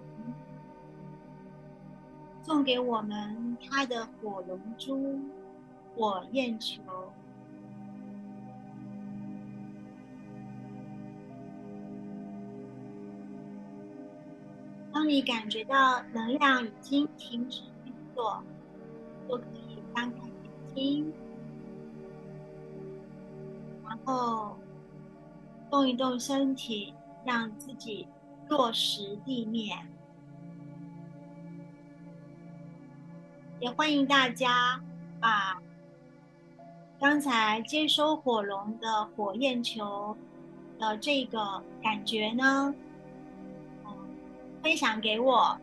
送给我们他的火龙珠火焰球。当你感觉到能量已经停止运作，就可以张开眼睛，然后。动一动身体，让自己落实地面。也欢迎大家把刚才接收火龙的火焰球的这个感觉呢，分享给我。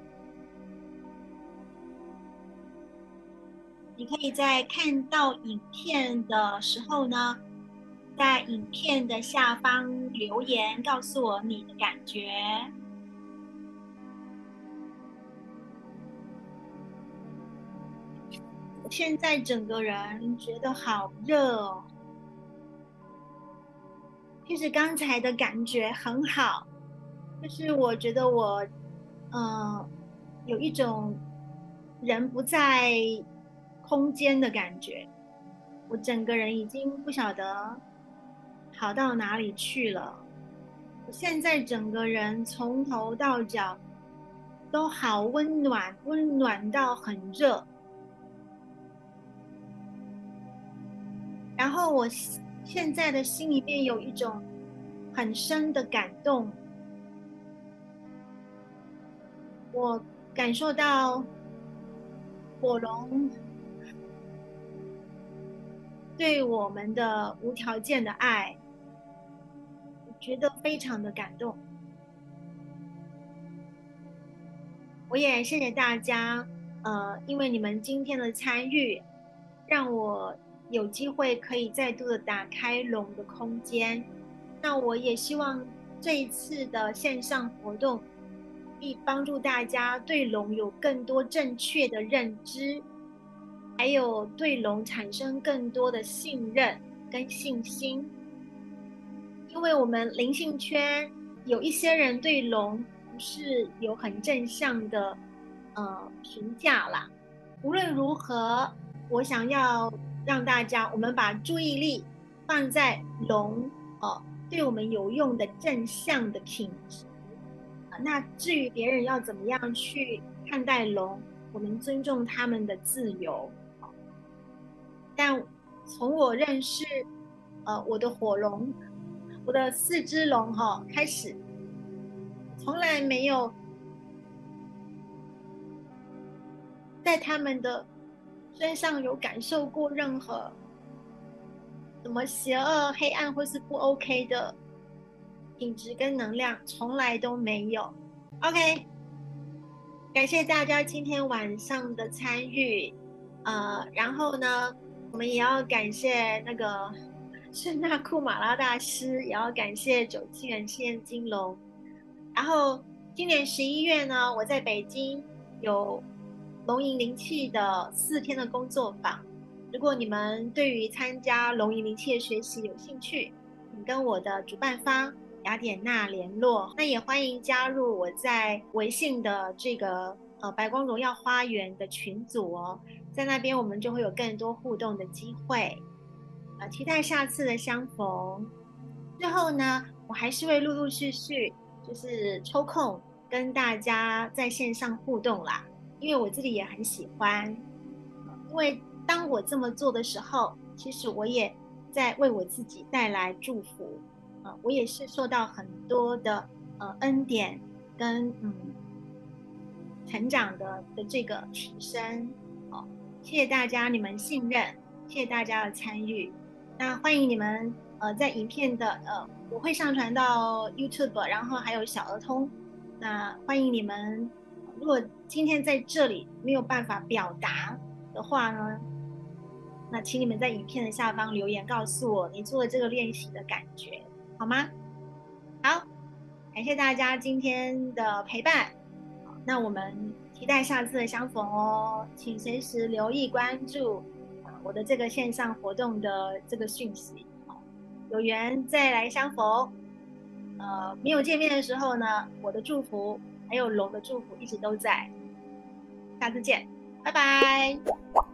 你可以在看到影片的时候呢。在影片的下方留言，告诉我你的感觉。我现在整个人觉得好热哦。其实刚才的感觉很好，就是我觉得我，嗯，有一种人不在空间的感觉。我整个人已经不晓得。跑到哪里去了？我现在整个人从头到脚都好温暖，温暖到很热。然后我现在的心里面有一种很深的感动，我感受到火龙对我们的无条件的爱。觉得非常的感动，我也谢谢大家，呃，因为你们今天的参与，让我有机会可以再度的打开龙的空间。那我也希望这一次的线上活动，可以帮助大家对龙有更多正确的认知，还有对龙产生更多的信任跟信心。因为我们灵性圈有一些人对龙不是有很正向的呃评价啦。无论如何，我想要让大家，我们把注意力放在龙哦对我们有用的正向的品质。那至于别人要怎么样去看待龙，我们尊重他们的自由。但从我认识呃我的火龙。我的四只龙哈，开始从来没有在他们的身上有感受过任何什么邪恶、黑暗或是不 OK 的品质跟能量，从来都没有。OK，感谢大家今天晚上的参与，呃，然后呢，我们也要感谢那个圣纳库马拉大师，也要感谢九七人现金龙。然后今年十一月呢，我在北京有龙吟灵气的四天的工作坊。如果你们对于参加龙吟灵气的学习有兴趣，请跟我的主办方雅典娜联络。那也欢迎加入我在微信的这个呃白光荣耀花园的群组哦，在那边我们就会有更多互动的机会。期待下次的相逢。最后呢，我还是会陆陆续续。就是抽空跟大家在线上互动啦，因为我自己也很喜欢。因为当我这么做的时候，其实我也在为我自己带来祝福啊，我也是受到很多的呃恩典跟嗯成长的的这个提升。好，谢谢大家你们信任，谢谢大家的参与。那欢迎你们。呃，在影片的呃，我会上传到 YouTube，然后还有小儿通。那欢迎你们，如果今天在这里没有办法表达的话呢，那请你们在影片的下方留言告诉我你做的这个练习的感觉，好吗？好，感谢大家今天的陪伴。那我们期待下次的相逢哦，请随时留意关注我的这个线上活动的这个讯息。有缘再来相逢，呃，没有见面的时候呢，我的祝福还有龙的祝福一直都在。下次见，拜拜。